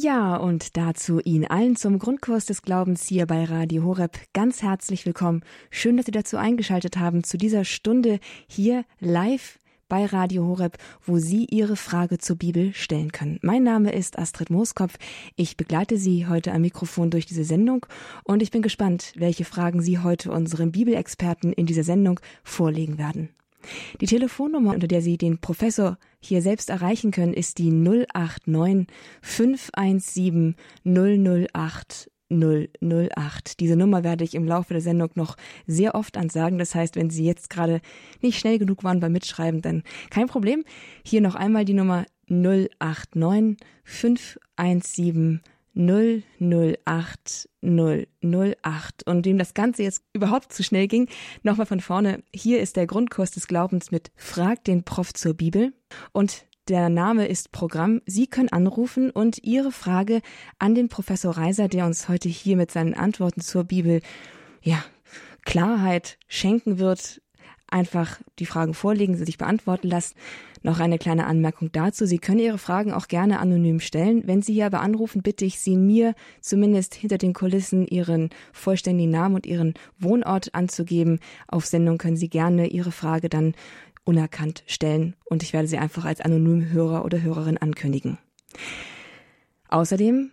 Ja, und dazu Ihnen allen zum Grundkurs des Glaubens hier bei Radio Horeb ganz herzlich willkommen. Schön, dass Sie dazu eingeschaltet haben zu dieser Stunde hier live bei Radio Horeb, wo Sie Ihre Frage zur Bibel stellen können. Mein Name ist Astrid Mooskopf. Ich begleite Sie heute am Mikrofon durch diese Sendung und ich bin gespannt, welche Fragen Sie heute unseren Bibelexperten in dieser Sendung vorlegen werden. Die Telefonnummer, unter der Sie den Professor hier selbst erreichen können, ist die 089 517 008 008. Diese Nummer werde ich im Laufe der Sendung noch sehr oft ansagen. Das heißt, wenn Sie jetzt gerade nicht schnell genug waren beim Mitschreiben, dann kein Problem. Hier noch einmal die Nummer 089 517 008 008. Und dem das Ganze jetzt überhaupt zu schnell ging, nochmal von vorne. Hier ist der Grundkurs des Glaubens mit Frag den Prof zur Bibel. Und der Name ist Programm. Sie können anrufen und Ihre Frage an den Professor Reiser, der uns heute hier mit seinen Antworten zur Bibel, ja, Klarheit schenken wird, einfach die Fragen vorlegen, sie sich beantworten lassen. Noch eine kleine Anmerkung dazu. Sie können Ihre Fragen auch gerne anonym stellen. Wenn Sie hier aber anrufen, bitte ich Sie, mir zumindest hinter den Kulissen Ihren vollständigen Namen und Ihren Wohnort anzugeben. Auf Sendung können Sie gerne Ihre Frage dann unerkannt stellen und ich werde sie einfach als anonym Hörer oder Hörerin ankündigen. Außerdem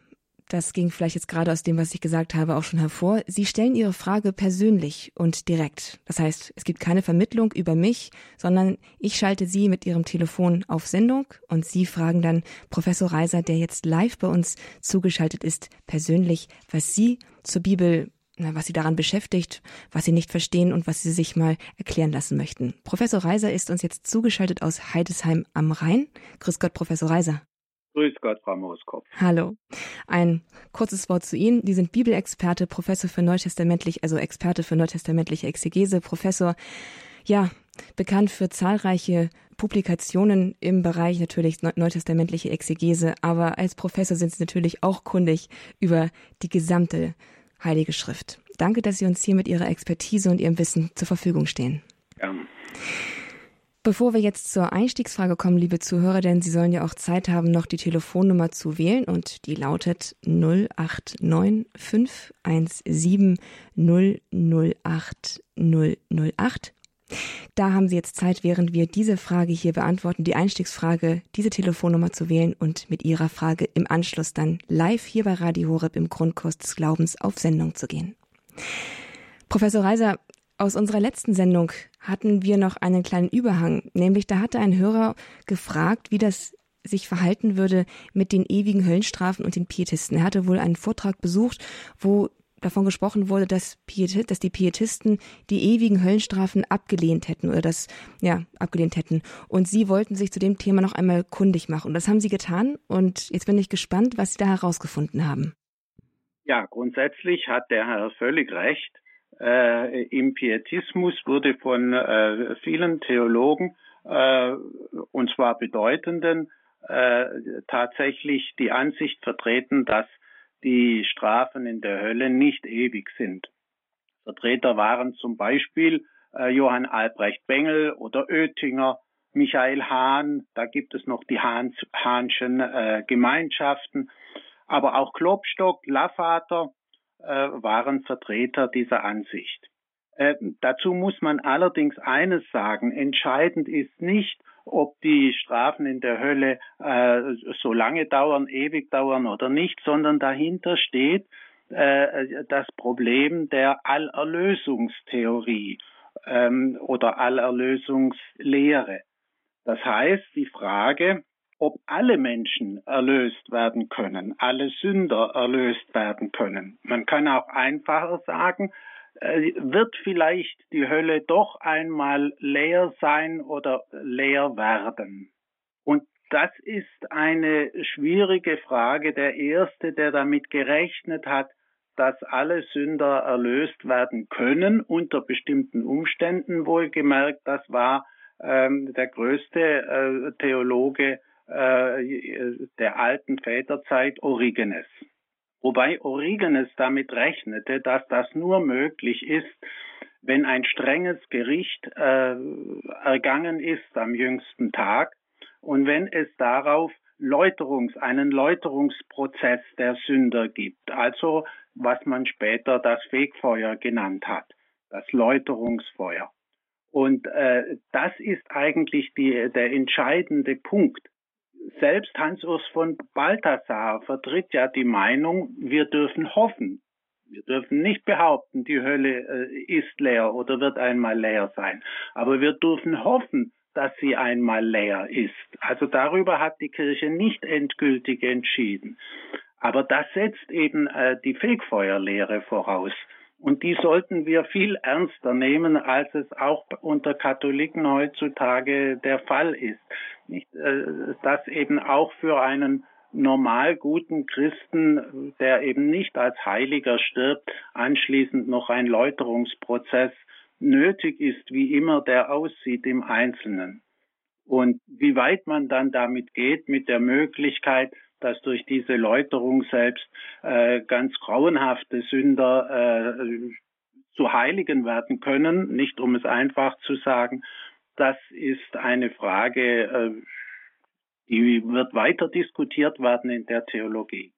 das ging vielleicht jetzt gerade aus dem, was ich gesagt habe, auch schon hervor. Sie stellen Ihre Frage persönlich und direkt. Das heißt, es gibt keine Vermittlung über mich, sondern ich schalte Sie mit Ihrem Telefon auf Sendung und Sie fragen dann Professor Reiser, der jetzt live bei uns zugeschaltet ist, persönlich, was Sie zur Bibel was Sie daran beschäftigt, was Sie nicht verstehen und was Sie sich mal erklären lassen möchten. Professor Reiser ist uns jetzt zugeschaltet aus Heidesheim am Rhein. Grüß Gott, Professor Reiser. Grüß Gott, Frau Moskop. Hallo. Ein kurzes Wort zu Ihnen. Sie sind Bibelexperte, Professor für neutestamentlich, also Experte für neutestamentliche Exegese, Professor, ja, bekannt für zahlreiche Publikationen im Bereich natürlich neutestamentliche Exegese, aber als Professor sind Sie natürlich auch kundig über die gesamte Heilige Schrift. Danke, dass Sie uns hier mit Ihrer Expertise und Ihrem Wissen zur Verfügung stehen. Ja. Bevor wir jetzt zur Einstiegsfrage kommen, liebe Zuhörer, denn Sie sollen ja auch Zeit haben, noch die Telefonnummer zu wählen und die lautet 089 517 008 008. Da haben Sie jetzt Zeit, während wir diese Frage hier beantworten, die Einstiegsfrage, diese Telefonnummer zu wählen und mit Ihrer Frage im Anschluss dann live hier bei Radio Horeb im Grundkurs des Glaubens auf Sendung zu gehen. Professor Reiser, aus unserer letzten Sendung hatten wir noch einen kleinen Überhang, nämlich da hatte ein Hörer gefragt, wie das sich verhalten würde mit den ewigen Höllenstrafen und den Pietisten. Er hatte wohl einen Vortrag besucht, wo davon gesprochen wurde, dass, Piet, dass die Pietisten die ewigen Höllenstrafen abgelehnt hätten oder das, ja, abgelehnt hätten. Und sie wollten sich zu dem Thema noch einmal kundig machen. Und das haben sie getan. Und jetzt bin ich gespannt, was sie da herausgefunden haben. Ja, grundsätzlich hat der Herr völlig recht. Äh, Im Pietismus wurde von äh, vielen Theologen, äh, und zwar bedeutenden, äh, tatsächlich die Ansicht vertreten, dass die Strafen in der Hölle nicht ewig sind. Vertreter waren zum Beispiel äh, Johann Albrecht Bengel oder Oettinger, Michael Hahn, da gibt es noch die Hahns, Hahnschen äh, Gemeinschaften, aber auch Klopstock, Laffater, waren Vertreter dieser Ansicht. Äh, dazu muss man allerdings eines sagen. Entscheidend ist nicht, ob die Strafen in der Hölle äh, so lange dauern, ewig dauern oder nicht, sondern dahinter steht äh, das Problem der Allerlösungstheorie ähm, oder Allerlösungslehre. Das heißt, die Frage, ob alle Menschen erlöst werden können, alle Sünder erlöst werden können. Man kann auch einfacher sagen, äh, wird vielleicht die Hölle doch einmal leer sein oder leer werden. Und das ist eine schwierige Frage. Der Erste, der damit gerechnet hat, dass alle Sünder erlöst werden können, unter bestimmten Umständen wohlgemerkt, das war ähm, der größte äh, Theologe äh, der alten Väterzeit Origenes. Wobei Origenes damit rechnete, dass das nur möglich ist, wenn ein strenges Gericht äh, ergangen ist am jüngsten Tag und wenn es darauf Läuterungs, einen Läuterungsprozess der Sünder gibt. Also was man später das Fegfeuer genannt hat, das Läuterungsfeuer. Und äh, das ist eigentlich die, der entscheidende Punkt. Selbst Hans-Urs von Balthasar vertritt ja die Meinung, wir dürfen hoffen. Wir dürfen nicht behaupten, die Hölle äh, ist leer oder wird einmal leer sein. Aber wir dürfen hoffen, dass sie einmal leer ist. Also darüber hat die Kirche nicht endgültig entschieden. Aber das setzt eben äh, die Fegfeuerlehre voraus. Und die sollten wir viel ernster nehmen, als es auch unter Katholiken heutzutage der Fall ist. Nicht, äh, dass eben auch für einen normal guten Christen, der eben nicht als Heiliger stirbt, anschließend noch ein Läuterungsprozess nötig ist, wie immer der aussieht im Einzelnen. Und wie weit man dann damit geht, mit der Möglichkeit, dass durch diese Läuterung selbst äh, ganz grauenhafte Sünder äh, zu Heiligen werden können, nicht um es einfach zu sagen, das ist eine Frage, äh, die wird weiter diskutiert werden in der Theologie.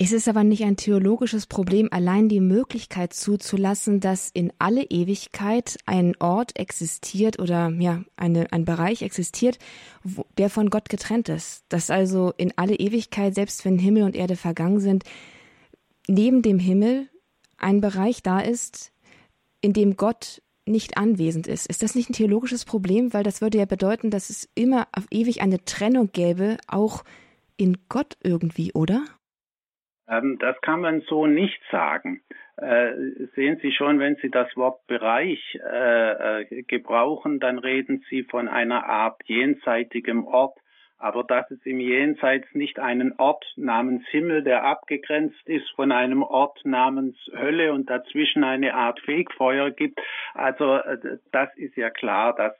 Ist es aber nicht ein theologisches Problem, allein die Möglichkeit zuzulassen, dass in alle Ewigkeit ein Ort existiert oder ja, eine, ein Bereich existiert, wo, der von Gott getrennt ist? Dass also in alle Ewigkeit, selbst wenn Himmel und Erde vergangen sind, neben dem Himmel ein Bereich da ist, in dem Gott nicht anwesend ist. Ist das nicht ein theologisches Problem? Weil das würde ja bedeuten, dass es immer auf ewig eine Trennung gäbe, auch in Gott irgendwie, oder? Ähm, das kann man so nicht sagen. Äh, sehen Sie schon, wenn Sie das Wort Bereich äh, äh, gebrauchen, dann reden Sie von einer Art jenseitigem Ort. Aber dass es im Jenseits nicht einen Ort namens Himmel, der abgegrenzt ist von einem Ort namens Hölle und dazwischen eine Art Fegfeuer gibt, also das ist ja klar, dass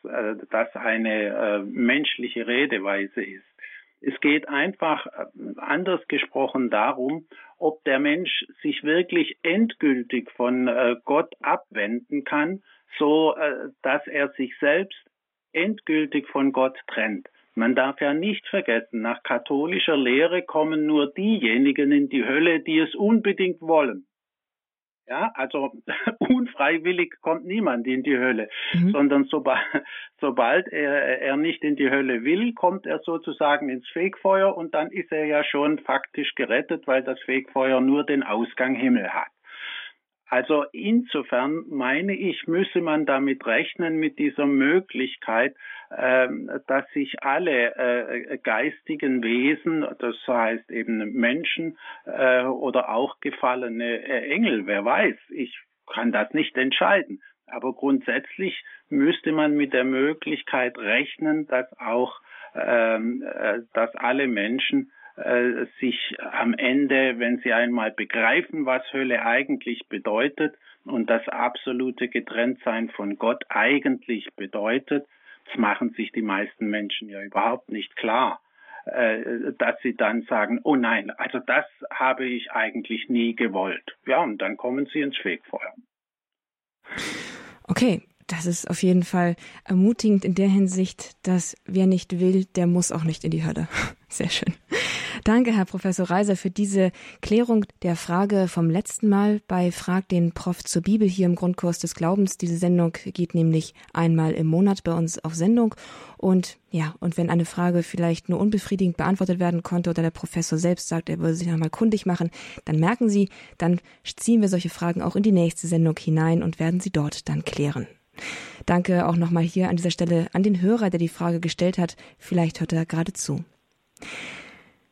das eine menschliche Redeweise ist. Es geht einfach äh, anders gesprochen darum, ob der Mensch sich wirklich endgültig von äh, Gott abwenden kann, so äh, dass er sich selbst endgültig von Gott trennt. Man darf ja nicht vergessen, nach katholischer Lehre kommen nur diejenigen in die Hölle, die es unbedingt wollen. Ja, also unfreiwillig kommt niemand in die Hölle, mhm. sondern sobald, sobald er, er nicht in die Hölle will, kommt er sozusagen ins Fegfeuer und dann ist er ja schon faktisch gerettet, weil das Fegfeuer nur den Ausgang Himmel hat. Also insofern meine ich, müsse man damit rechnen, mit dieser Möglichkeit, ähm, dass sich alle äh, geistigen Wesen, das heißt eben Menschen äh, oder auch gefallene äh, Engel, wer weiß, ich kann das nicht entscheiden. Aber grundsätzlich müsste man mit der Möglichkeit rechnen, dass auch, ähm, dass alle Menschen äh, sich am Ende, wenn sie einmal begreifen, was Hölle eigentlich bedeutet und das absolute Getrenntsein von Gott eigentlich bedeutet, das machen sich die meisten Menschen ja überhaupt nicht klar, äh, dass sie dann sagen, oh nein, also das habe ich eigentlich nie gewollt. Ja, und dann kommen sie ins Fegfeuer. Okay, das ist auf jeden Fall ermutigend in der Hinsicht, dass wer nicht will, der muss auch nicht in die Hölle. Sehr schön. Danke, Herr Professor Reiser, für diese Klärung der Frage vom letzten Mal bei Frag den Prof zur Bibel hier im Grundkurs des Glaubens. Diese Sendung geht nämlich einmal im Monat bei uns auf Sendung. Und ja, und wenn eine Frage vielleicht nur unbefriedigend beantwortet werden konnte oder der Professor selbst sagt, er würde sich nochmal kundig machen, dann merken Sie, dann ziehen wir solche Fragen auch in die nächste Sendung hinein und werden sie dort dann klären. Danke auch nochmal hier an dieser Stelle an den Hörer, der die Frage gestellt hat. Vielleicht hört er gerade zu.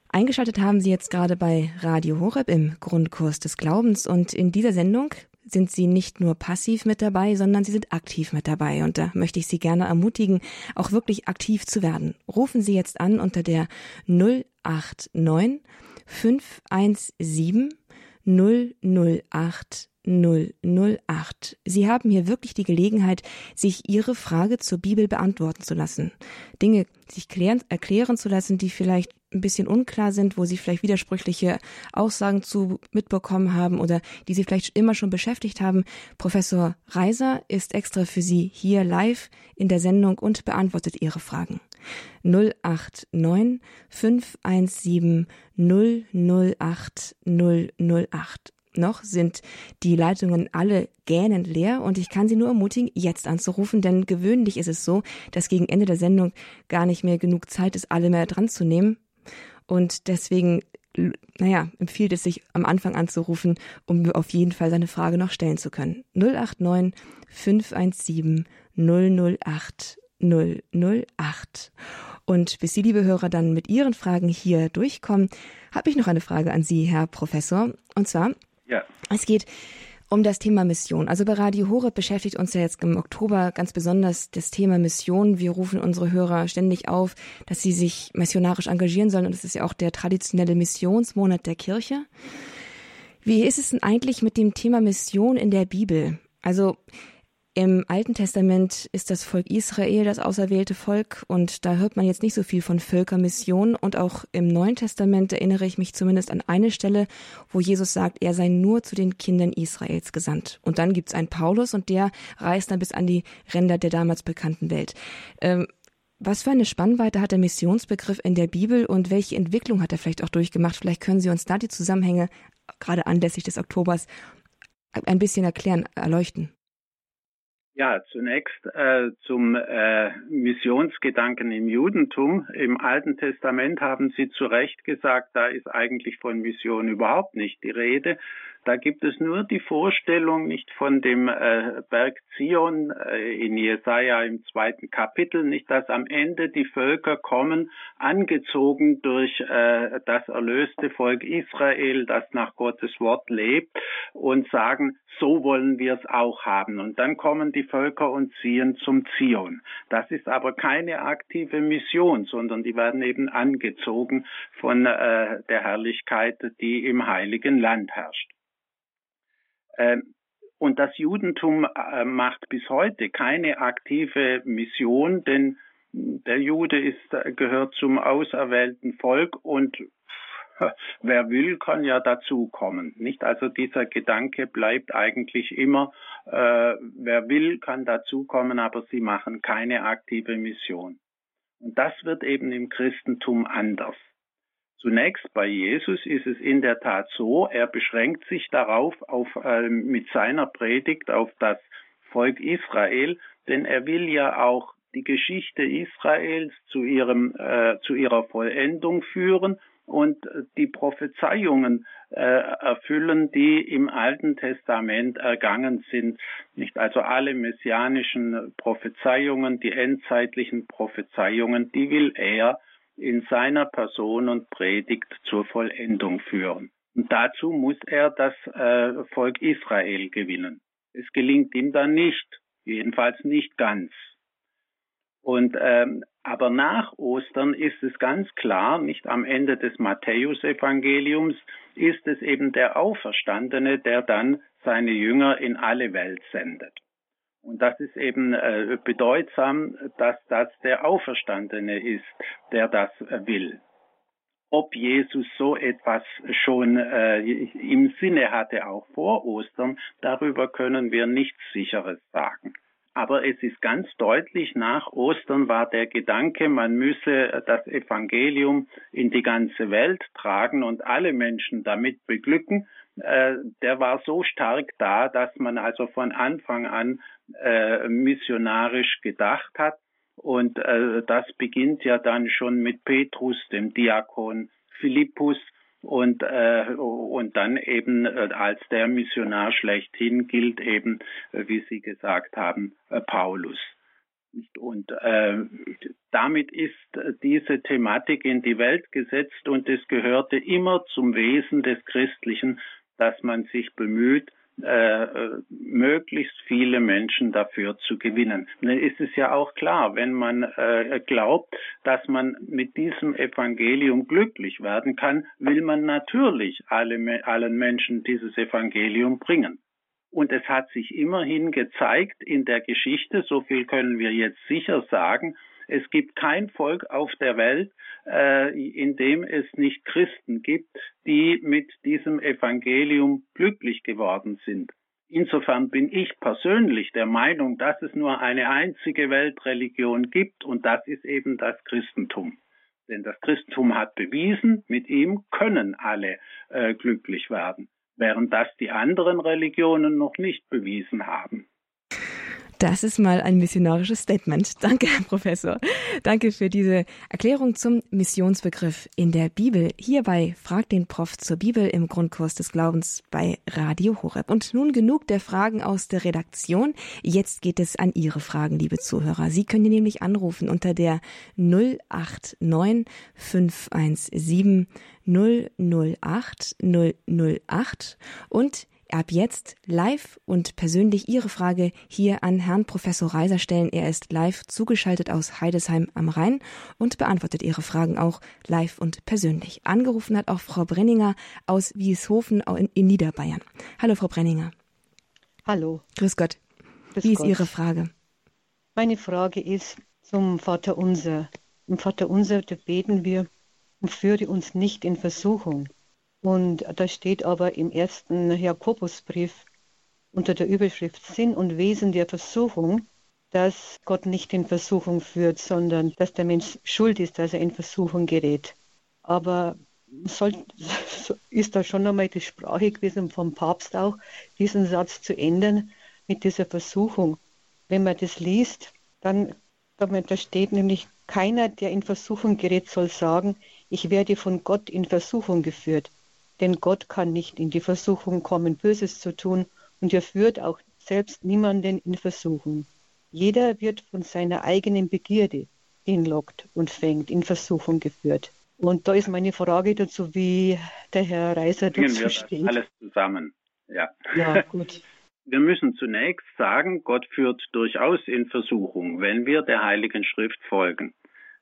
Eingeschaltet haben Sie jetzt gerade bei Radio Horeb im Grundkurs des Glaubens und in dieser Sendung sind Sie nicht nur passiv mit dabei, sondern Sie sind aktiv mit dabei. Und da möchte ich Sie gerne ermutigen, auch wirklich aktiv zu werden. Rufen Sie jetzt an unter der 089 517 008 008. Sie haben hier wirklich die Gelegenheit, sich Ihre Frage zur Bibel beantworten zu lassen. Dinge sich klären, erklären zu lassen, die vielleicht ein bisschen unklar sind, wo Sie vielleicht widersprüchliche Aussagen zu mitbekommen haben oder die Sie vielleicht immer schon beschäftigt haben. Professor Reiser ist extra für Sie hier live in der Sendung und beantwortet Ihre Fragen. 089 517 008 008. Noch sind die Leitungen alle gähnend leer und ich kann Sie nur ermutigen, jetzt anzurufen, denn gewöhnlich ist es so, dass gegen Ende der Sendung gar nicht mehr genug Zeit ist, alle mehr dran zu nehmen. Und deswegen, naja, empfiehlt es sich am Anfang anzurufen, um auf jeden Fall seine Frage noch stellen zu können. 089 517 008 008. Und bis Sie, liebe Hörer, dann mit Ihren Fragen hier durchkommen, habe ich noch eine Frage an Sie, Herr Professor. Und zwar, ja. es geht um das Thema Mission. Also bei Radio Horeb beschäftigt uns ja jetzt im Oktober ganz besonders das Thema Mission. Wir rufen unsere Hörer ständig auf, dass sie sich missionarisch engagieren sollen. Und das ist ja auch der traditionelle Missionsmonat der Kirche. Wie ist es denn eigentlich mit dem Thema Mission in der Bibel? Also im Alten Testament ist das Volk Israel das auserwählte Volk und da hört man jetzt nicht so viel von Völkermission und auch im Neuen Testament erinnere ich mich zumindest an eine Stelle, wo Jesus sagt, er sei nur zu den Kindern Israels gesandt. Und dann gibt's einen Paulus und der reist dann bis an die Ränder der damals bekannten Welt. Ähm, was für eine Spannweite hat der Missionsbegriff in der Bibel und welche Entwicklung hat er vielleicht auch durchgemacht? Vielleicht können Sie uns da die Zusammenhänge, gerade anlässlich des Oktobers, ein bisschen erklären, erleuchten. Ja, zunächst äh, zum äh, Missionsgedanken im Judentum. Im Alten Testament haben Sie zu Recht gesagt, da ist eigentlich von Mission überhaupt nicht die Rede, da gibt es nur die Vorstellung nicht von dem äh, Berg Zion äh, in Jesaja im zweiten Kapitel, nicht, dass am Ende die Völker kommen, angezogen durch äh, das erlöste Volk Israel, das nach Gottes Wort lebt und sagen, so wollen wir es auch haben. Und dann kommen die Völker und ziehen zum Zion. Das ist aber keine aktive Mission, sondern die werden eben angezogen von äh, der Herrlichkeit, die im heiligen Land herrscht. Ähm, und das Judentum äh, macht bis heute keine aktive Mission, denn der Jude ist, äh, gehört zum auserwählten Volk und wer will, kann ja dazukommen. Nicht? Also dieser Gedanke bleibt eigentlich immer, äh, wer will, kann dazukommen, aber sie machen keine aktive Mission. Und das wird eben im Christentum anders. Zunächst bei Jesus ist es in der Tat so, er beschränkt sich darauf, auf, äh, mit seiner Predigt auf das Volk Israel, denn er will ja auch die Geschichte Israels zu ihrem, äh, zu ihrer Vollendung führen und die Prophezeiungen äh, erfüllen, die im Alten Testament ergangen sind. Nicht also alle messianischen Prophezeiungen, die endzeitlichen Prophezeiungen, die will er in seiner Person und Predigt zur Vollendung führen. Und dazu muss er das äh, Volk Israel gewinnen. Es gelingt ihm dann nicht, jedenfalls nicht ganz. Und ähm, aber nach Ostern ist es ganz klar, nicht am Ende des Matthäusevangeliums ist es eben der Auferstandene, der dann seine Jünger in alle Welt sendet. Und das ist eben äh, bedeutsam, dass das der Auferstandene ist, der das äh, will. Ob Jesus so etwas schon äh, im Sinne hatte, auch vor Ostern, darüber können wir nichts Sicheres sagen. Aber es ist ganz deutlich, nach Ostern war der Gedanke, man müsse das Evangelium in die ganze Welt tragen und alle Menschen damit beglücken. Äh, der war so stark da, dass man also von Anfang an äh, missionarisch gedacht hat. Und äh, das beginnt ja dann schon mit Petrus, dem Diakon Philippus, und äh, und dann eben äh, als der Missionar schlechthin gilt eben, äh, wie Sie gesagt haben, äh, Paulus. Und äh, damit ist diese Thematik in die Welt gesetzt und es gehörte immer zum Wesen des Christlichen, dass man sich bemüht, äh, möglichst viele Menschen dafür zu gewinnen. Dann ist es ja auch klar, wenn man äh, glaubt, dass man mit diesem Evangelium glücklich werden kann, will man natürlich alle, allen Menschen dieses Evangelium bringen. Und es hat sich immerhin gezeigt in der Geschichte, so viel können wir jetzt sicher sagen, es gibt kein Volk auf der Welt, äh, in dem es nicht Christen gibt, die mit diesem Evangelium glücklich geworden sind. Insofern bin ich persönlich der Meinung, dass es nur eine einzige Weltreligion gibt und das ist eben das Christentum. Denn das Christentum hat bewiesen, mit ihm können alle äh, glücklich werden, während das die anderen Religionen noch nicht bewiesen haben. Das ist mal ein missionarisches Statement. Danke, Herr Professor. Danke für diese Erklärung zum Missionsbegriff in der Bibel. Hierbei fragt den Prof zur Bibel im Grundkurs des Glaubens bei Radio Horeb. Und nun genug der Fragen aus der Redaktion. Jetzt geht es an Ihre Fragen, liebe Zuhörer. Sie können nämlich anrufen unter der 089 517 008 008 und ab jetzt live und persönlich Ihre Frage hier an Herrn Professor Reiser stellen. Er ist live zugeschaltet aus Heidesheim am Rhein und beantwortet Ihre Fragen auch live und persönlich. Angerufen hat auch Frau Brenninger aus Wieshofen in Niederbayern. Hallo, Frau Brenninger. Hallo. Grüß Gott. Grüß Wie ist Gott. Ihre Frage? Meine Frage ist zum Vater Unser. Im Vater Unser, beten wir und führe uns nicht in Versuchung. Und da steht aber im ersten Jakobusbrief unter der Überschrift Sinn und Wesen der Versuchung, dass Gott nicht in Versuchung führt, sondern dass der Mensch schuld ist, dass er in Versuchung gerät. Aber soll, ist da schon einmal die Sprache gewesen vom Papst auch, diesen Satz zu ändern mit dieser Versuchung. Wenn man das liest, dann da steht nämlich, keiner, der in Versuchung gerät, soll sagen, ich werde von Gott in Versuchung geführt. Denn Gott kann nicht in die Versuchung kommen, Böses zu tun, und er führt auch selbst niemanden in Versuchung. Jeder wird von seiner eigenen Begierde hinlockt und fängt, in Versuchung geführt. Und da ist meine Frage dazu, wie der Herr Reiser dazu steht. Alles zusammen, ja. Ja, gut. Wir müssen zunächst sagen, Gott führt durchaus in Versuchung, wenn wir der Heiligen Schrift folgen.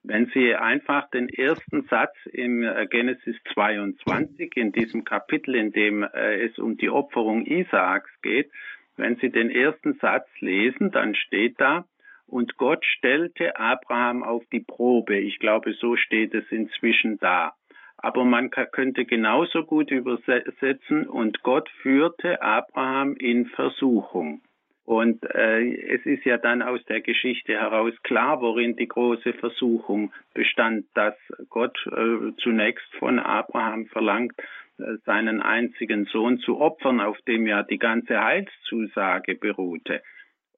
Wenn Sie einfach den ersten Satz im äh, Genesis 22, in diesem Kapitel, in dem äh, es um die Opferung Isaaks geht, wenn Sie den ersten Satz lesen, dann steht da, und Gott stellte Abraham auf die Probe. Ich glaube, so steht es inzwischen da. Aber man könnte genauso gut übersetzen, und Gott führte Abraham in Versuchung. Und äh, es ist ja dann aus der Geschichte heraus klar, worin die große Versuchung bestand, dass Gott äh, zunächst von Abraham verlangt, äh, seinen einzigen Sohn zu opfern, auf dem ja die ganze Heilszusage beruhte.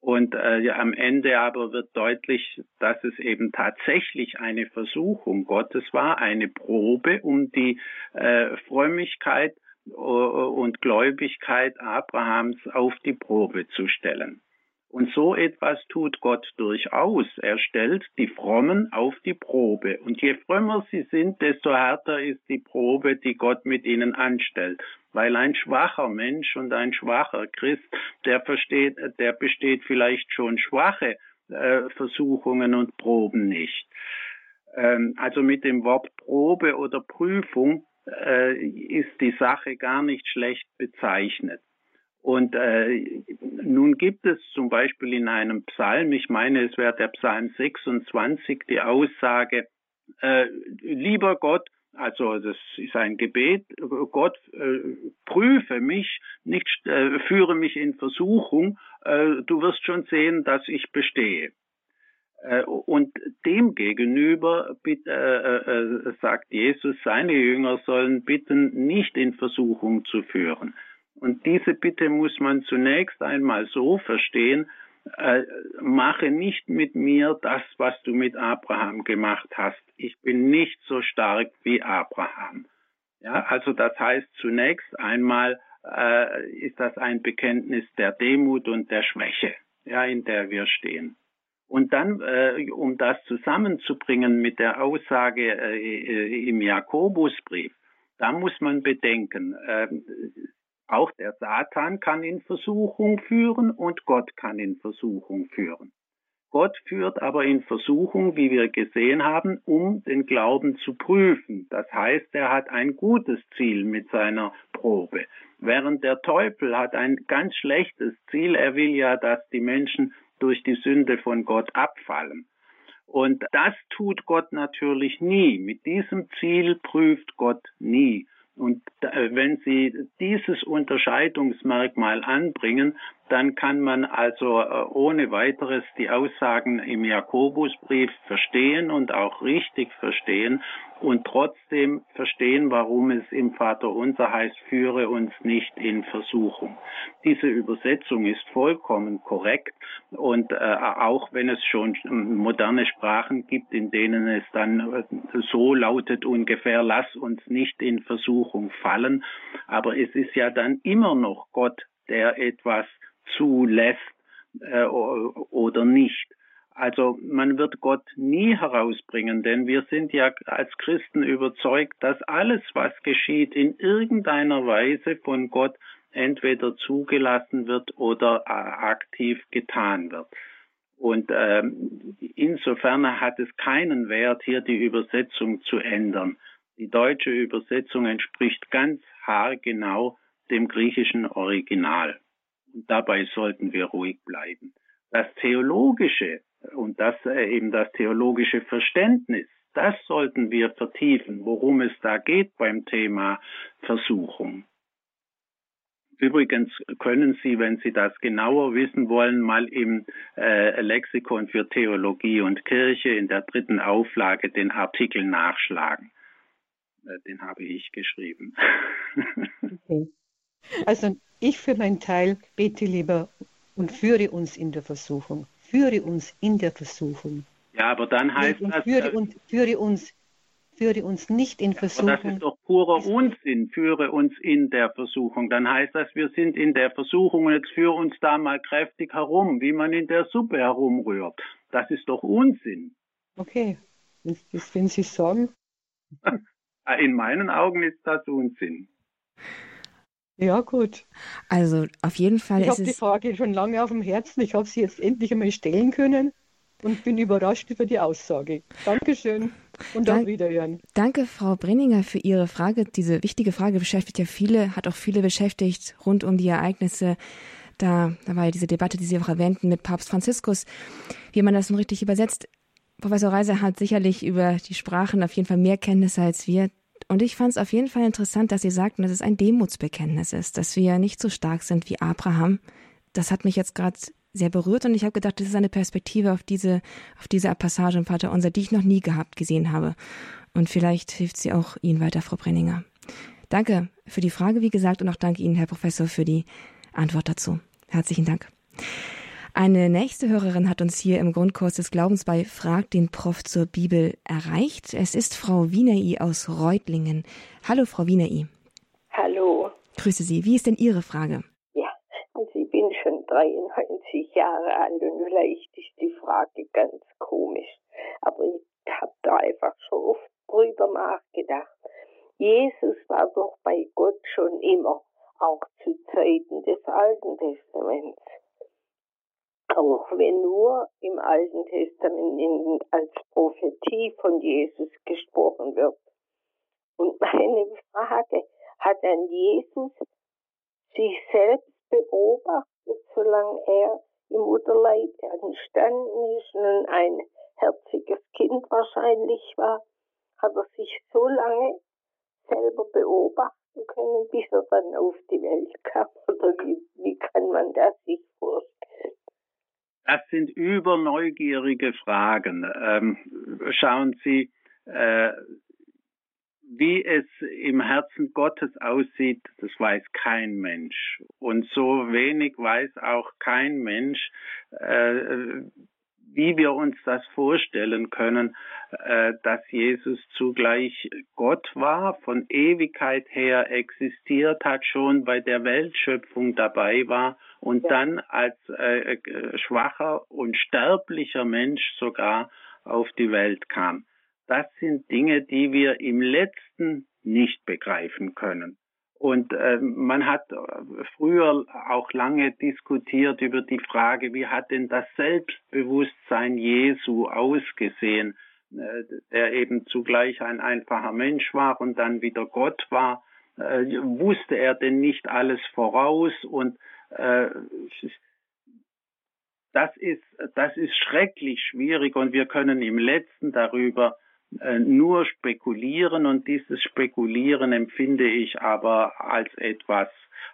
Und äh, ja, am Ende aber wird deutlich, dass es eben tatsächlich eine Versuchung Gottes war, eine Probe, um die äh, Frömmigkeit und Gläubigkeit Abrahams auf die Probe zu stellen. Und so etwas tut Gott durchaus. Er stellt die Frommen auf die Probe. Und je frömmer sie sind, desto härter ist die Probe, die Gott mit ihnen anstellt. Weil ein schwacher Mensch und ein schwacher Christ, der versteht, der besteht vielleicht schon schwache äh, Versuchungen und Proben nicht. Ähm, also mit dem Wort Probe oder Prüfung äh, ist die Sache gar nicht schlecht bezeichnet. Und äh, nun gibt es zum Beispiel in einem Psalm, ich meine, es wäre der Psalm 26, die Aussage, äh, lieber Gott, also das ist ein Gebet, Gott äh, prüfe mich, nicht äh, führe mich in Versuchung, äh, du wirst schon sehen, dass ich bestehe. Äh, und dem gegenüber äh, äh, sagt Jesus, seine Jünger sollen bitten, nicht in Versuchung zu führen. Und diese Bitte muss man zunächst einmal so verstehen, mache nicht mit mir das, was du mit Abraham gemacht hast. Ich bin nicht so stark wie Abraham. Ja, also das heißt zunächst einmal äh, ist das ein Bekenntnis der Demut und der Schwäche, ja, in der wir stehen. Und dann, äh, um das zusammenzubringen mit der Aussage äh, im Jakobusbrief, da muss man bedenken, äh, auch der Satan kann in Versuchung führen und Gott kann in Versuchung führen. Gott führt aber in Versuchung, wie wir gesehen haben, um den Glauben zu prüfen. Das heißt, er hat ein gutes Ziel mit seiner Probe. Während der Teufel hat ein ganz schlechtes Ziel. Er will ja, dass die Menschen durch die Sünde von Gott abfallen. Und das tut Gott natürlich nie. Mit diesem Ziel prüft Gott nie. Und äh, wenn Sie dieses Unterscheidungsmerkmal anbringen, dann kann man also äh, ohne weiteres die Aussagen im Jakobusbrief verstehen und auch richtig verstehen und trotzdem verstehen, warum es im Vater unser heißt, führe uns nicht in Versuchung. Diese Übersetzung ist vollkommen korrekt und äh, auch wenn es schon moderne Sprachen gibt, in denen es dann äh, so lautet ungefähr, lass uns nicht in Versuchung fallen, aber es ist ja dann immer noch Gott, der etwas zulässt äh, oder nicht. Also man wird Gott nie herausbringen, denn wir sind ja als Christen überzeugt, dass alles, was geschieht, in irgendeiner Weise von Gott entweder zugelassen wird oder äh, aktiv getan wird. Und ähm, insofern hat es keinen Wert, hier die Übersetzung zu ändern. Die deutsche Übersetzung entspricht ganz haargenau dem griechischen Original. Und dabei sollten wir ruhig bleiben. Das Theologische und das äh, eben das theologische Verständnis, das sollten wir vertiefen, worum es da geht beim Thema Versuchung. Übrigens können Sie, wenn Sie das genauer wissen wollen, mal im äh, Lexikon für Theologie und Kirche in der dritten Auflage den Artikel nachschlagen. Äh, den habe ich geschrieben. Okay. Also ich für meinen Teil bete lieber und führe uns in der Versuchung führe uns in der Versuchung. Ja, aber dann heißt und das. Führe, und, führe, uns, führe uns nicht in Versuchung. Aber das ist doch purer Unsinn, führe uns in der Versuchung. Dann heißt das, wir sind in der Versuchung und jetzt führe uns da mal kräftig herum, wie man in der Suppe herumrührt. Das ist doch Unsinn. Okay, wenn Sie sagen. In meinen Augen ist das Unsinn. Ja, gut. Also auf jeden Fall ich ist es. Ich habe die Frage schon lange auf dem Herzen. Ich habe sie jetzt endlich einmal stellen können und bin überrascht über die Aussage. Dankeschön und Dank, auf Wiederhören. Danke, Frau Brenninger, für Ihre Frage. Diese wichtige Frage beschäftigt ja viele, hat auch viele beschäftigt rund um die Ereignisse. Da, da war ja diese Debatte, die Sie auch erwähnten, mit Papst Franziskus, wie man das nun richtig übersetzt. Professor Reiser hat sicherlich über die Sprachen auf jeden Fall mehr Kenntnisse als wir. Und ich fand es auf jeden Fall interessant, dass Sie sagten, dass es ein Demutsbekenntnis ist, dass wir nicht so stark sind wie Abraham. Das hat mich jetzt gerade sehr berührt und ich habe gedacht, das ist eine Perspektive auf diese, auf diese Passage im Vater Unser, die ich noch nie gehabt gesehen habe. Und vielleicht hilft sie auch Ihnen weiter, Frau Brenninger. Danke für die Frage, wie gesagt, und auch danke Ihnen, Herr Professor, für die Antwort dazu. Herzlichen Dank. Eine nächste Hörerin hat uns hier im Grundkurs des Glaubens bei Frag den Prof zur Bibel erreicht. Es ist Frau Wienei aus Reutlingen. Hallo, Frau Wienei. Hallo. Grüße Sie. Wie ist denn Ihre Frage? Ja, also ich bin schon 93 Jahre alt und vielleicht ist die Frage ganz komisch. Aber ich habe da einfach schon oft drüber nachgedacht. Jesus war doch bei Gott schon immer, auch zu Zeiten des Alten Testaments auch wenn nur im Alten Testament als Prophetie von Jesus gesprochen wird. Und meine Frage, hat dann Jesus sich selbst beobachtet, solange er im Mutterleib entstanden ist und ein herziges Kind wahrscheinlich war, hat er sich so lange selber beobachten können, bis er dann auf die Welt kam? Oder wie, wie kann man das sich vorstellen? Das sind überneugierige Fragen. Ähm, schauen Sie, äh, wie es im Herzen Gottes aussieht, das weiß kein Mensch. Und so wenig weiß auch kein Mensch, äh, wie wir uns das vorstellen können, äh, dass Jesus zugleich Gott war, von Ewigkeit her existiert hat, schon bei der Weltschöpfung dabei war und ja. dann als äh, äh, schwacher und sterblicher Mensch sogar auf die Welt kam. Das sind Dinge, die wir im letzten nicht begreifen können. Und äh, man hat früher auch lange diskutiert über die Frage, wie hat denn das Selbstbewusstsein Jesu ausgesehen, äh, der eben zugleich ein einfacher Mensch war und dann wieder Gott war. Äh, wusste er denn nicht alles voraus und äh, das ist, das ist schrecklich schwierig und wir können im letzten darüber äh, nur spekulieren und dieses Spekulieren empfinde ich aber als etwas,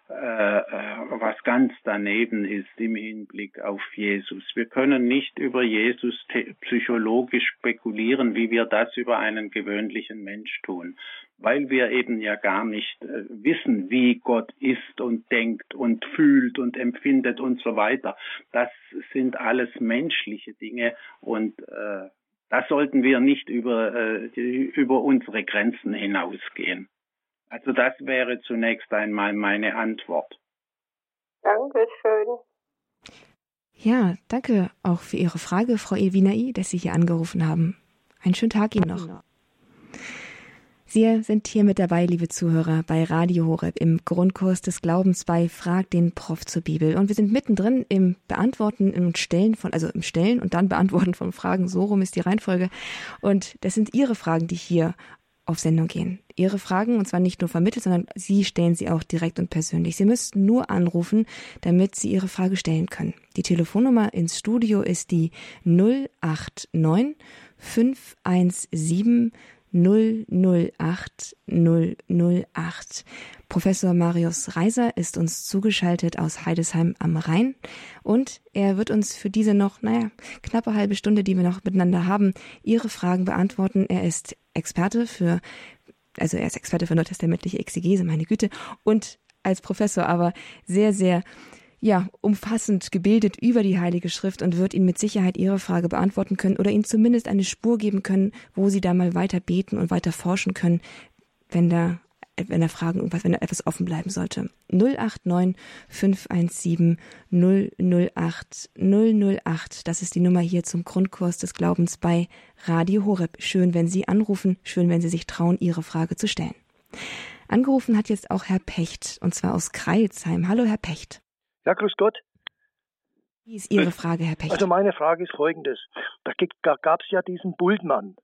äh, äh, was ganz daneben ist im Hinblick auf Jesus. Wir können nicht über Jesus psychologisch spekulieren, wie wir das über einen gewöhnlichen Mensch tun, weil wir eben ja gar nicht äh, wissen, wie Gott ist und denkt und fühlt und empfindet und so weiter. Das sind alles menschliche Dinge und äh, da sollten wir nicht über, äh, über unsere Grenzen hinausgehen. Also das wäre zunächst einmal meine Antwort. Dankeschön. Ja, danke auch für Ihre Frage, Frau Elvinai, dass Sie hier angerufen haben. Einen schönen Tag Ihnen noch. Sie sind hier mit dabei, liebe Zuhörer, bei Radio Horeb im Grundkurs des Glaubens bei Frag den Prof zur Bibel. Und wir sind mittendrin im Beantworten, im Stellen von, also im Stellen und dann Beantworten von Fragen. So rum ist die Reihenfolge. Und das sind Ihre Fragen, die hier auf Sendung gehen. Ihre Fragen, und zwar nicht nur vermittelt, sondern Sie stellen sie auch direkt und persönlich. Sie müssten nur anrufen, damit Sie Ihre Frage stellen können. Die Telefonnummer ins Studio ist die 089 517 008 008. Professor Marius Reiser ist uns zugeschaltet aus Heidesheim am Rhein und er wird uns für diese noch, naja, knappe halbe Stunde, die wir noch miteinander haben, Ihre Fragen beantworten. Er ist Experte für, also er ist Experte für neutestamentliche Exegese, meine Güte, und als Professor aber sehr, sehr ja, umfassend gebildet über die Heilige Schrift und wird Ihnen mit Sicherheit Ihre Frage beantworten können oder Ihnen zumindest eine Spur geben können, wo Sie da mal weiter beten und weiter forschen können, wenn da wenn da Fragen wenn da etwas offen bleiben sollte. 089 517 008 008. Das ist die Nummer hier zum Grundkurs des Glaubens bei Radio Horeb. Schön, wenn Sie anrufen, schön, wenn Sie sich trauen, Ihre Frage zu stellen. Angerufen hat jetzt auch Herr Pecht, und zwar aus Kreilsheim. Hallo, Herr Pecht. Ja, grüß Gott. Wie ist Ihre Frage, Herr Pecht? Also meine Frage ist folgendes. Da gab es ja diesen Bultmann.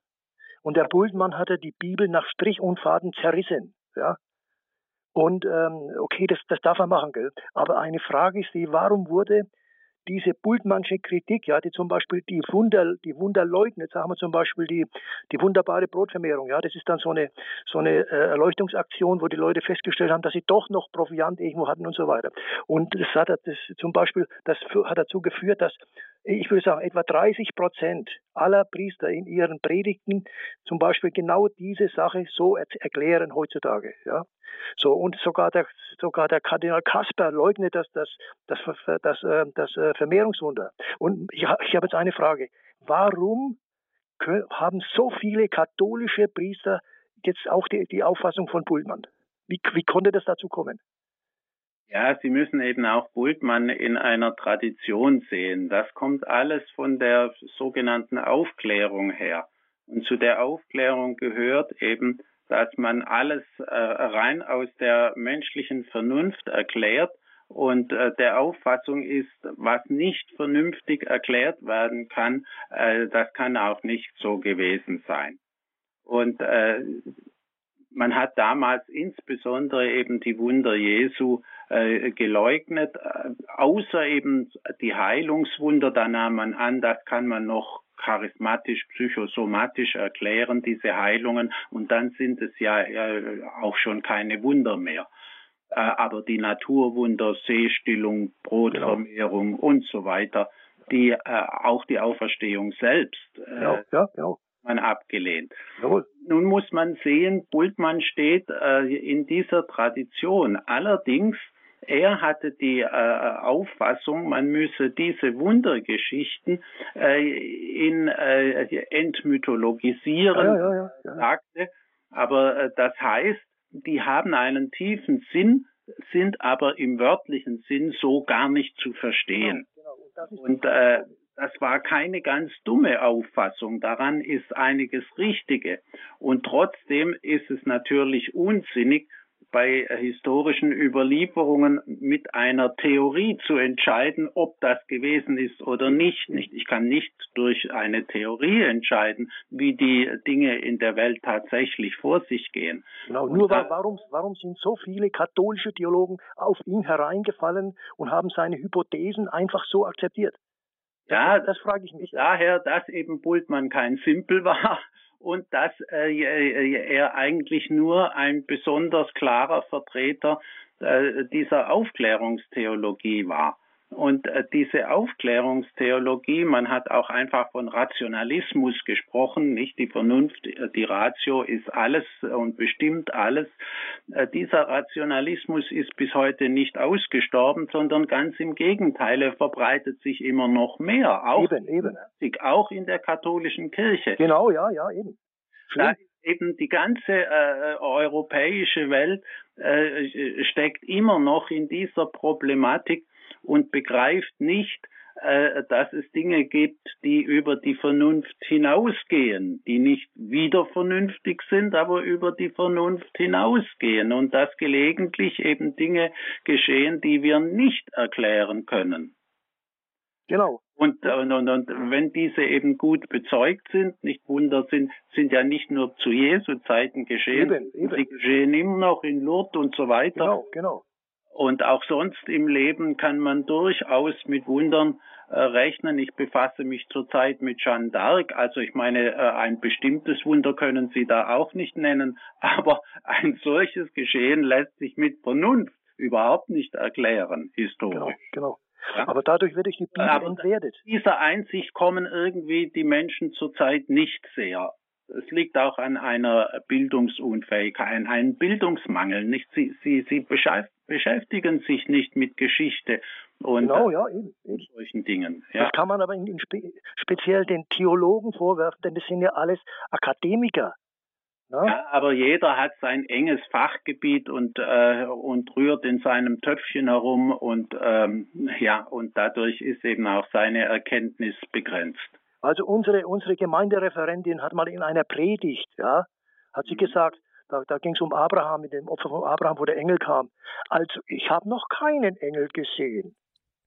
Und der Bultmann hatte die Bibel nach Strich und Faden zerrissen. Ja. Und ähm, okay, das, das darf er machen, gell? Aber eine Frage ist die, warum wurde diese Bultmannsche Kritik, ja, die zum Beispiel die Wunder, die Wunder leugnet, sagen wir zum Beispiel die, die wunderbare Brotvermehrung, ja, das ist dann so eine, so eine äh, Erleuchtungsaktion, wo die Leute festgestellt haben, dass sie doch noch Proviant irgendwo hatten und so weiter. Und das hat das zum Beispiel, das hat dazu geführt, dass ich würde sagen, etwa 30 Prozent aller Priester in ihren Predigten zum Beispiel genau diese Sache so erklären heutzutage. Ja. So, und sogar der, sogar der Kardinal Kasper leugnet das, das, das, das, äh, das äh, Vermehrungswunder. Und ich, ich habe jetzt eine Frage. Warum haben so viele katholische Priester jetzt auch die, die Auffassung von Bultmann? Wie, wie konnte das dazu kommen? Ja, Sie müssen eben auch Bultmann in einer Tradition sehen. Das kommt alles von der sogenannten Aufklärung her. Und zu der Aufklärung gehört eben, dass man alles äh, rein aus der menschlichen Vernunft erklärt und äh, der Auffassung ist, was nicht vernünftig erklärt werden kann, äh, das kann auch nicht so gewesen sein. Und äh, man hat damals insbesondere eben die Wunder Jesu äh, geleugnet, äh, außer eben die Heilungswunder, da nahm man an, das kann man noch charismatisch, psychosomatisch erklären, diese Heilungen, und dann sind es ja äh, auch schon keine Wunder mehr. Äh, aber die Naturwunder, Seestillung, Brotvermehrung genau. und so weiter, die äh, auch die Auferstehung selbst äh, ja, ja, genau. man abgelehnt. Jawohl. Nun muss man sehen, Bultmann steht äh, in dieser Tradition. Allerdings er hatte die äh, Auffassung, man müsse diese Wundergeschichten äh, in äh, entmythologisieren, ja, ja, ja, sagte. Aber äh, das heißt, die haben einen tiefen Sinn, sind aber im wörtlichen Sinn so gar nicht zu verstehen. Genau, genau. Und äh, das war keine ganz dumme Auffassung. Daran ist einiges Richtige. Und trotzdem ist es natürlich unsinnig, bei historischen Überlieferungen mit einer Theorie zu entscheiden, ob das gewesen ist oder nicht. Ich kann nicht durch eine Theorie entscheiden, wie die Dinge in der Welt tatsächlich vor sich gehen. Genau, nur da, warum, warum sind so viele katholische Theologen auf ihn hereingefallen und haben seine Hypothesen einfach so akzeptiert? Ja, das, das frage ich mich. Daher, dass eben Bultmann kein Simpel war und dass äh, er eigentlich nur ein besonders klarer Vertreter äh, dieser Aufklärungstheologie war. Und äh, diese Aufklärungstheologie, man hat auch einfach von Rationalismus gesprochen, nicht die Vernunft, äh, die Ratio ist alles und bestimmt alles. Äh, dieser Rationalismus ist bis heute nicht ausgestorben, sondern ganz im Gegenteil, er verbreitet sich immer noch mehr, auch, eben, eben. auch in der katholischen Kirche. Genau, ja, ja, eben. Da eben die ganze äh, europäische Welt äh, steckt immer noch in dieser Problematik und begreift nicht, äh, dass es Dinge gibt, die über die Vernunft hinausgehen, die nicht wieder vernünftig sind, aber über die Vernunft hinausgehen und dass gelegentlich eben Dinge geschehen, die wir nicht erklären können. Genau. Und, und, und, und wenn diese eben gut bezeugt sind, nicht Wunder sind, sind ja nicht nur zu Jesu Zeiten geschehen, eben, eben. sie geschehen immer noch in Lourdes und so weiter. Genau, genau. Und auch sonst im Leben kann man durchaus mit Wundern äh, rechnen. Ich befasse mich zurzeit mit Jeanne d'Arc. Also ich meine, äh, ein bestimmtes Wunder können Sie da auch nicht nennen. Aber ein solches Geschehen lässt sich mit Vernunft überhaupt nicht erklären, historisch. Genau, genau. Ja? Aber dadurch wird die Bibel Aber entwertet. Dieser Einsicht kommen irgendwie die Menschen zurzeit nicht sehr es liegt auch an einer Bildungsunfähigkeit, an einem Bildungsmangel. Nicht? Sie, sie, sie beschäftigen sich nicht mit Geschichte und genau, ja, eben, eben. solchen Dingen. Ja. Das kann man aber in, in spe speziell den Theologen vorwerfen, denn das sind ja alles Akademiker. Ja, ja aber jeder hat sein enges Fachgebiet und äh, und rührt in seinem Töpfchen herum und ähm, ja und dadurch ist eben auch seine Erkenntnis begrenzt. Also unsere, unsere Gemeindereferentin hat mal in einer Predigt, ja, hat sie mhm. gesagt, da, da ging es um Abraham, mit dem Opfer von Abraham, wo der Engel kam. Also ich habe noch keinen Engel gesehen.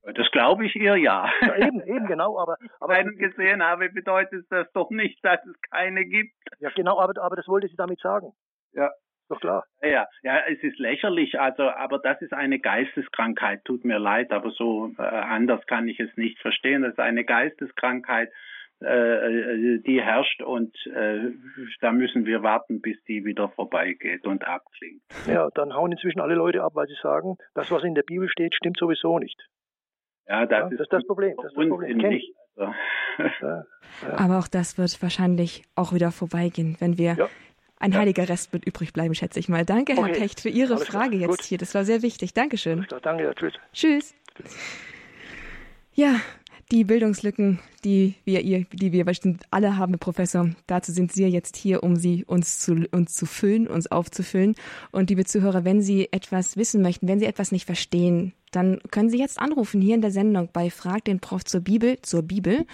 Das glaube ich ihr ja. ja. Eben, eben, genau. Aber, aber einen gesehen habe, bedeutet das doch nicht, dass es keine gibt. Ja, genau, aber, aber das wollte sie damit sagen. Ja. Doch klar. Ja, ja, es ist lächerlich, also, aber das ist eine Geisteskrankheit, tut mir leid, aber so äh, anders kann ich es nicht verstehen. Das ist eine Geisteskrankheit, die herrscht und äh, da müssen wir warten, bis die wieder vorbeigeht und abklingt. Ja, dann hauen inzwischen alle Leute ab, weil sie sagen, das, was in der Bibel steht, stimmt sowieso nicht. Ja, das, ja, ist, das ist das Problem. Das ist das Problem. Nicht. Also. Ja, ja. Aber auch das wird wahrscheinlich auch wieder vorbeigehen, wenn wir ein heiliger Rest wird übrig bleiben, schätze ich mal. Danke, Herr okay. Pecht, für Ihre Alles Frage klar. jetzt Gut. hier. Das war sehr wichtig. Dankeschön. Danke, tschüss. Tschüss. Ja, die Bildungslücken, die wir ihr, die wir bestimmt alle haben, Professor. Dazu sind Sie jetzt hier, um sie uns zu, uns zu füllen, uns aufzufüllen. Und liebe Zuhörer, wenn Sie etwas wissen möchten, wenn Sie etwas nicht verstehen, dann können Sie jetzt anrufen hier in der Sendung bei Frag den Prof zur Bibel, zur Bibel.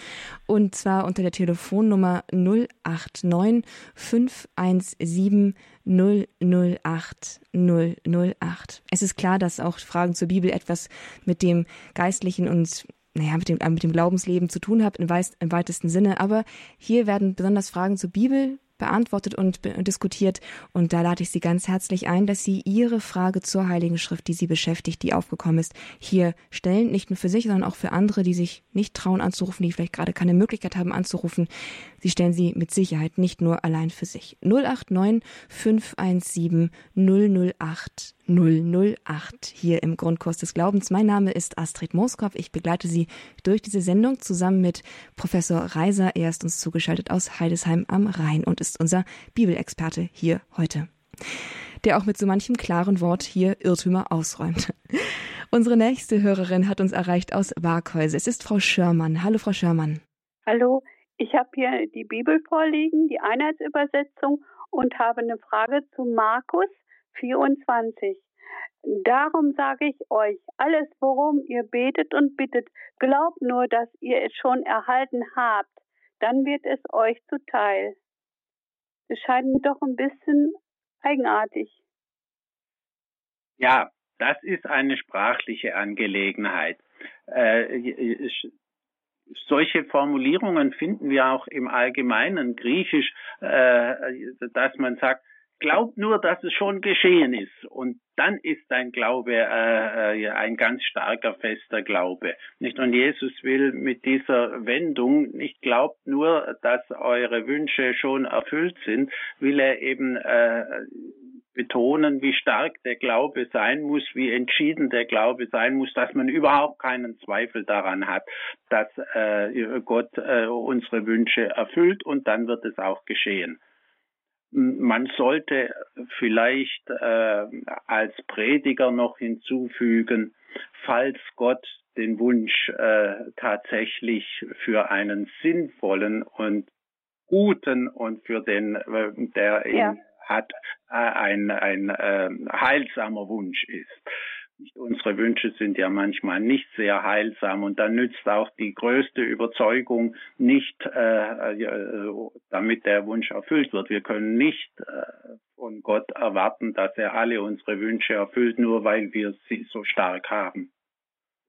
Und zwar unter der Telefonnummer 089 517 008 008. Es ist klar, dass auch Fragen zur Bibel etwas mit dem Geistlichen und naja, mit dem, äh, mit dem Glaubensleben zu tun habt im, weitesten Sinne. Aber hier werden besonders Fragen zur Bibel beantwortet und diskutiert. Und da lade ich Sie ganz herzlich ein, dass Sie Ihre Frage zur Heiligen Schrift, die Sie beschäftigt, die aufgekommen ist, hier stellen. Nicht nur für sich, sondern auch für andere, die sich nicht trauen anzurufen, die vielleicht gerade keine Möglichkeit haben anzurufen. Sie stellen sie mit Sicherheit nicht nur allein für sich. 089 517 008 008 hier im Grundkurs des Glaubens. Mein Name ist Astrid Moskow. Ich begleite Sie durch diese Sendung zusammen mit Professor Reiser. Er ist uns zugeschaltet aus Heidesheim am Rhein und ist unser Bibelexperte hier heute. Der auch mit so manchem klaren Wort hier Irrtümer ausräumt. Unsere nächste Hörerin hat uns erreicht aus Waghäuse. Es ist Frau Schörmann. Hallo, Frau Schörmann. Hallo, ich habe hier die Bibel vorliegen, die Einheitsübersetzung und habe eine Frage zu Markus 24. Darum sage ich euch, alles, worum ihr betet und bittet, glaubt nur, dass ihr es schon erhalten habt, dann wird es euch zuteil. Das scheint mir doch ein bisschen eigenartig. Ja, das ist eine sprachliche Angelegenheit. Äh, solche Formulierungen finden wir auch im allgemeinen Griechisch, äh, dass man sagt, glaub nur, dass es schon geschehen ist. Und dann ist dein Glaube äh, äh, ein ganz starker, fester Glaube. Nicht? Und Jesus will mit dieser Wendung nicht glaubt nur, dass eure Wünsche schon erfüllt sind, will er eben äh, betonen, wie stark der Glaube sein muss, wie entschieden der Glaube sein muss, dass man überhaupt keinen Zweifel daran hat, dass äh, Gott äh, unsere Wünsche erfüllt und dann wird es auch geschehen. Man sollte vielleicht äh, als Prediger noch hinzufügen, falls Gott den Wunsch äh, tatsächlich für einen sinnvollen und guten und für den, äh, der ja. ihn hat, äh, ein, ein äh, heilsamer Wunsch ist. Unsere Wünsche sind ja manchmal nicht sehr heilsam und dann nützt auch die größte Überzeugung nicht, äh, äh, damit der Wunsch erfüllt wird. Wir können nicht äh, von Gott erwarten, dass er alle unsere Wünsche erfüllt, nur weil wir sie so stark haben.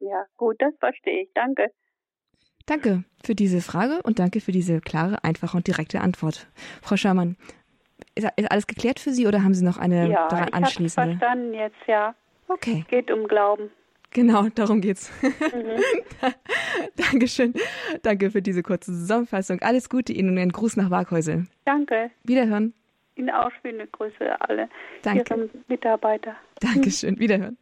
Ja, gut, das verstehe ich. Danke. Danke für diese Frage und danke für diese klare, einfache und direkte Antwort. Frau Schermann, ist alles geklärt für Sie oder haben Sie noch eine ja, daran anschließende? Ja, ich verstanden jetzt, ja. Okay. Geht um Glauben. Genau, darum geht's. Mhm. Dankeschön. Danke für diese kurze Zusammenfassung. Alles Gute Ihnen und einen Gruß nach Waghäusel. Danke. Wiederhören. Ihnen auch schöne Grüße alle. Danke. Ihren Mitarbeiter. Dankeschön. Wiederhören.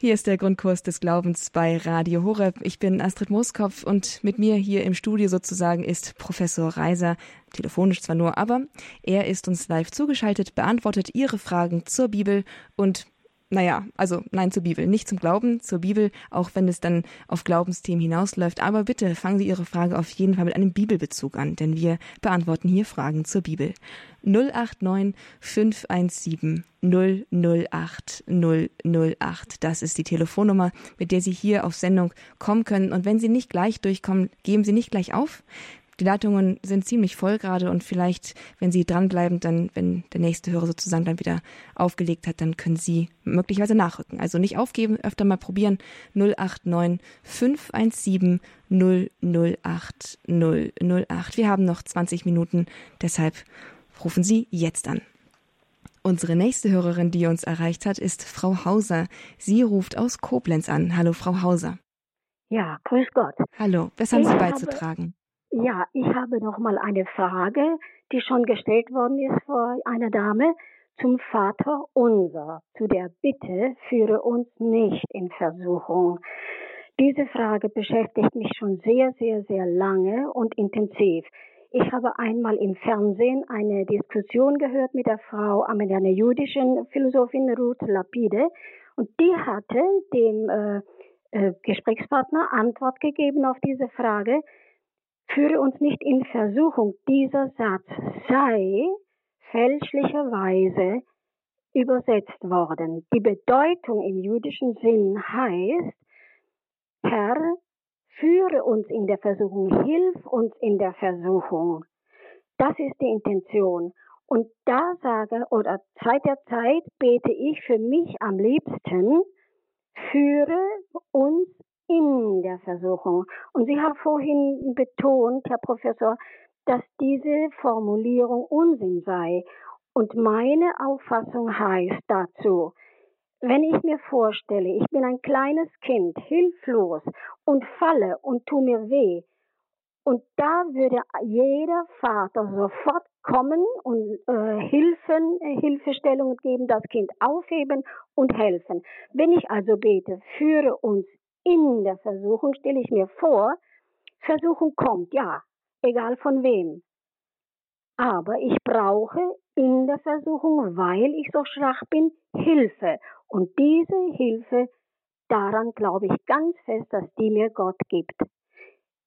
Hier ist der Grundkurs des Glaubens bei Radio Horeb. Ich bin Astrid Mooskopf und mit mir hier im Studio sozusagen ist Professor Reiser, telefonisch zwar nur, aber er ist uns live zugeschaltet, beantwortet Ihre Fragen zur Bibel und naja, also nein zur Bibel, nicht zum Glauben, zur Bibel, auch wenn es dann auf Glaubensthemen hinausläuft. Aber bitte fangen Sie Ihre Frage auf jeden Fall mit einem Bibelbezug an, denn wir beantworten hier Fragen zur Bibel. 089 517 008 008. Das ist die Telefonnummer, mit der Sie hier auf Sendung kommen können. Und wenn Sie nicht gleich durchkommen, geben Sie nicht gleich auf. Die Leitungen sind ziemlich voll gerade und vielleicht, wenn Sie dranbleiben, dann, wenn der nächste Hörer sozusagen dann wieder aufgelegt hat, dann können Sie möglicherweise nachrücken. Also nicht aufgeben, öfter mal probieren. 089 517 008 008. Wir haben noch 20 Minuten, deshalb rufen Sie jetzt an. Unsere nächste Hörerin, die uns erreicht hat, ist Frau Hauser. Sie ruft aus Koblenz an. Hallo, Frau Hauser. Ja, grüß Gott. Hallo, was haben ich Sie beizutragen? Ja, ich habe noch mal eine Frage, die schon gestellt worden ist vor einer Dame zum Vater unser, zu der Bitte, führe uns nicht in Versuchung. Diese Frage beschäftigt mich schon sehr, sehr, sehr lange und intensiv. Ich habe einmal im Fernsehen eine Diskussion gehört mit der Frau, mit einer jüdischen Philosophin Ruth Lapide und die hatte dem äh, äh, Gesprächspartner Antwort gegeben auf diese Frage, Führe uns nicht in Versuchung. Dieser Satz sei fälschlicherweise übersetzt worden. Die Bedeutung im jüdischen Sinn heißt, Herr, führe uns in der Versuchung, hilf uns in der Versuchung. Das ist die Intention. Und da sage, oder seit der Zeit bete ich für mich am liebsten, führe uns in der Versuchung. Und Sie haben vorhin betont, Herr Professor, dass diese Formulierung Unsinn sei. Und meine Auffassung heißt dazu, wenn ich mir vorstelle, ich bin ein kleines Kind, hilflos und falle und tu mir weh, und da würde jeder Vater sofort kommen und äh, Hilfen, äh, Hilfestellungen geben, das Kind aufheben und helfen. Wenn ich also bete, führe uns in der Versuchung stelle ich mir vor, Versuchung kommt, ja, egal von wem. Aber ich brauche in der Versuchung, weil ich so schwach bin, Hilfe. Und diese Hilfe, daran glaube ich ganz fest, dass die mir Gott gibt.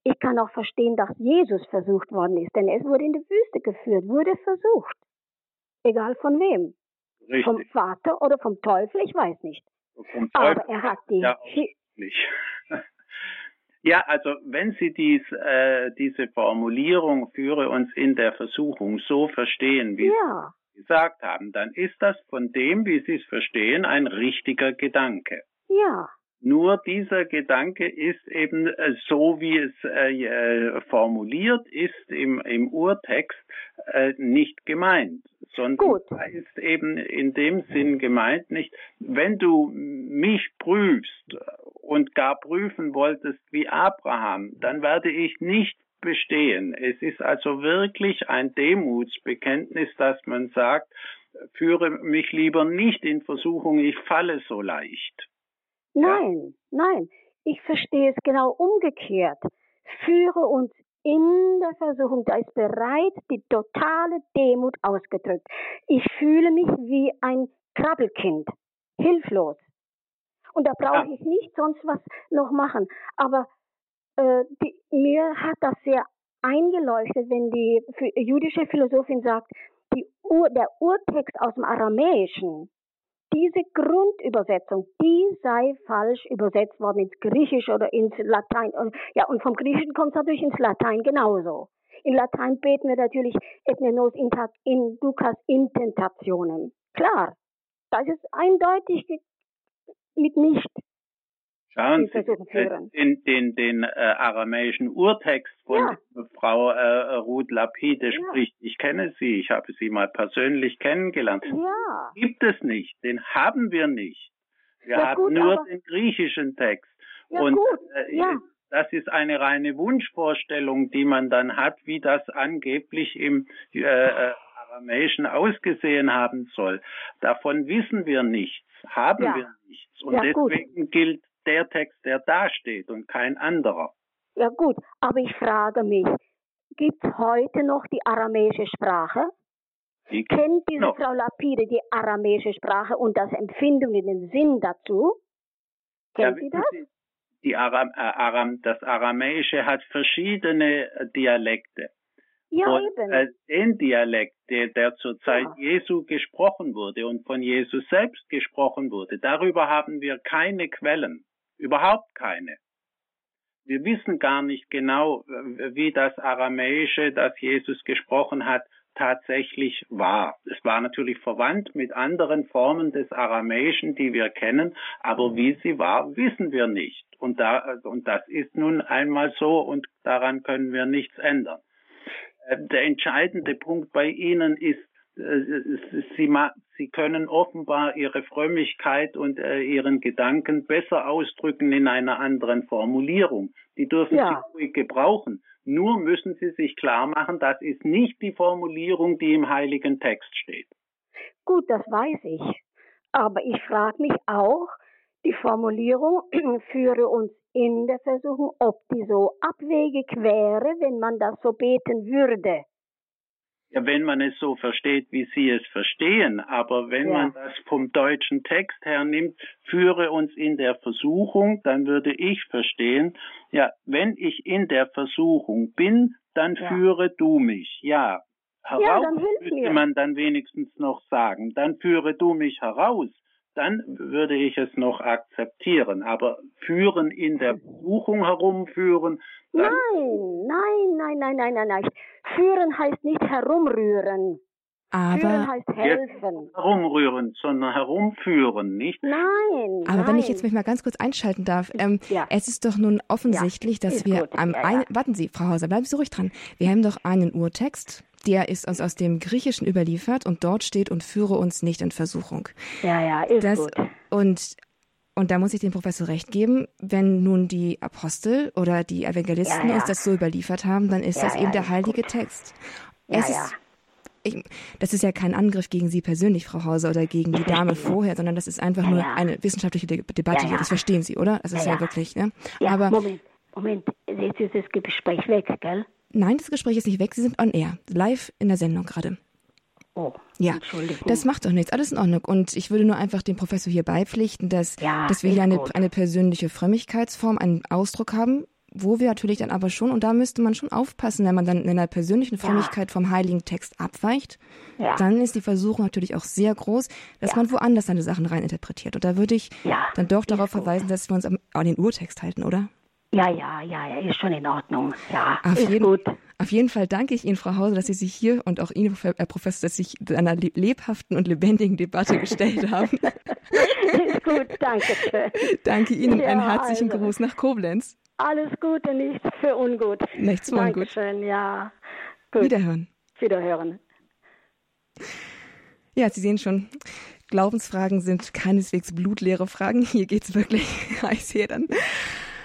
Ich kann auch verstehen, dass Jesus versucht worden ist, denn es wurde in die Wüste geführt, wurde versucht. Egal von wem. Richtig. Vom Vater oder vom Teufel, ich weiß nicht. Aber er hat die, ja nicht. Ja, also wenn Sie dies, äh, diese Formulierung führe uns in der Versuchung so verstehen, wie ja. Sie gesagt haben, dann ist das von dem, wie Sie es verstehen, ein richtiger Gedanke. Ja. Nur dieser Gedanke ist eben äh, so, wie es äh, äh, formuliert ist im, im Urtext, äh, nicht gemeint, sondern Gut. ist eben in dem Sinn gemeint nicht, wenn du mich prüfst und gar prüfen wolltest wie Abraham, dann werde ich nicht bestehen. Es ist also wirklich ein Demutsbekenntnis, dass man sagt, führe mich lieber nicht in Versuchung, ich falle so leicht. Nein, nein, ich verstehe es genau umgekehrt. Führe uns in der Versuchung, da ist bereits die totale Demut ausgedrückt. Ich fühle mich wie ein Krabbelkind, hilflos. Und da brauche ja. ich nicht sonst was noch machen. Aber äh, die, mir hat das sehr eingeleuchtet, wenn die jüdische Philosophin sagt, die Ur, der Urtext aus dem Aramäischen, diese Grundübersetzung, die sei falsch übersetzt worden ins Griechische oder ins Latein. Ja, und vom Griechischen kommt es natürlich ins Latein genauso. In Latein beten wir natürlich Ethnenos in Ducas Intentationen. Klar, das ist eindeutig mit nicht Schauen Sie, in den, den äh, aramäischen Urtext von ja. Frau äh, Ruth Lapide ja. spricht. Ich kenne sie, ich habe sie mal persönlich kennengelernt. Ja. Gibt es nicht, den haben wir nicht. Wir ja, haben gut, nur den griechischen Text. Und gut. Äh, ja. das ist eine reine Wunschvorstellung, die man dann hat, wie das angeblich im äh, äh Aramäischen ausgesehen haben soll. Davon wissen wir nichts, haben wir nichts. Und deswegen gut. gilt der Text, der da steht und kein anderer. Ja gut, aber ich frage mich, gibt es heute noch die aramäische Sprache? Die Kennt diese noch. Frau Lapide die aramäische Sprache und das Empfindung, den Sinn dazu? Kennt ja, sie das? Sie, die Aram, äh, Aram, das Aramäische hat verschiedene äh, Dialekte. Ja, und, eben. Äh, den Dialekt, der, der zur Zeit ja. Jesu gesprochen wurde und von Jesus selbst gesprochen wurde, darüber haben wir keine Quellen. Überhaupt keine. Wir wissen gar nicht genau, wie das Aramäische, das Jesus gesprochen hat, tatsächlich war. Es war natürlich verwandt mit anderen Formen des Aramäischen, die wir kennen, aber wie sie war, wissen wir nicht. Und, da, und das ist nun einmal so und daran können wir nichts ändern. Äh, der entscheidende Punkt bei Ihnen ist, sie, sie können offenbar ihre Frömmigkeit und äh, ihren Gedanken besser ausdrücken in einer anderen Formulierung. Die dürfen ja. sie ruhig gebrauchen. Nur müssen sie sich klar machen, das ist nicht die Formulierung, die im heiligen Text steht. Gut, das weiß ich. Aber ich frage mich auch, die Formulierung führe uns in der Versuchung, ob die so abwegig wäre, wenn man das so beten würde. Ja, wenn man es so versteht, wie Sie es verstehen, aber wenn ja. man das vom deutschen Text her nimmt, führe uns in der Versuchung, dann würde ich verstehen, ja, wenn ich in der Versuchung bin, dann ja. führe du mich. Ja, heraus ja, müsste mir. man dann wenigstens noch sagen, dann führe du mich heraus dann würde ich es noch akzeptieren. Aber führen in der Buchung herumführen. Nein, nein, nein, nein, nein, nein, nein. Führen heißt nicht herumrühren. Aber Führen heißt helfen. herumrühren, sondern herumführen, nicht? Nein. Aber nein. wenn ich jetzt mich mal ganz kurz einschalten darf, ähm, ja. es ist doch nun offensichtlich, ja, dass wir gut. am ja, ein, warten Sie, Frau Hauser, bleiben Sie ruhig dran. Wir haben doch einen Urtext, der ist uns aus dem Griechischen überliefert und dort steht und führe uns nicht in Versuchung. Ja, ja, ist das, gut. Und und da muss ich dem Professor recht geben, wenn nun die Apostel oder die Evangelisten ja, ja. uns das so überliefert haben, dann ist ja, das eben der heilige gut. Text. Es ist, ich, das ist ja kein Angriff gegen Sie persönlich, Frau Hauser, oder gegen die Dame vorher, sondern das ist einfach nur eine wissenschaftliche De Debatte hier. Das verstehen Sie, oder? Das ist ja, wirklich, ne? Aber, Moment, Moment, jetzt ist das Gespräch weg, gell? Nein, das Gespräch ist nicht weg. Sie sind on air, live in der Sendung gerade. Oh, ja, das macht doch nichts, alles in Ordnung. Und ich würde nur einfach dem Professor hier beipflichten, dass, ja, dass wir hier eine, eine persönliche Frömmigkeitsform, einen Ausdruck haben, wo wir natürlich dann aber schon, und da müsste man schon aufpassen, wenn man dann in einer persönlichen Frömmigkeit ja. vom heiligen Text abweicht, ja. dann ist die Versuchung natürlich auch sehr groß, dass ja. man woanders seine Sachen reininterpretiert. Und da würde ich dann doch darauf verweisen, dass wir uns an den Urtext halten, oder? Ja, ja, ja, ja, ist schon in Ordnung. Ja, auf ist jeden, gut. Auf jeden Fall danke ich Ihnen, Frau Hauser, dass Sie sich hier und auch Ihnen, Herr Professor, dass Sie sich einer lebhaften und lebendigen Debatte gestellt haben. ist gut, danke schön. Danke Ihnen ja, einen herzlichen also, Gruß nach Koblenz. Alles Gute, nichts für ungut. Nichts für ungut. Dankeschön, ja. Gut. Wiederhören. Wiederhören. Ja, Sie sehen schon, Glaubensfragen sind keineswegs blutleere Fragen. Hier geht's wirklich heiß her dann.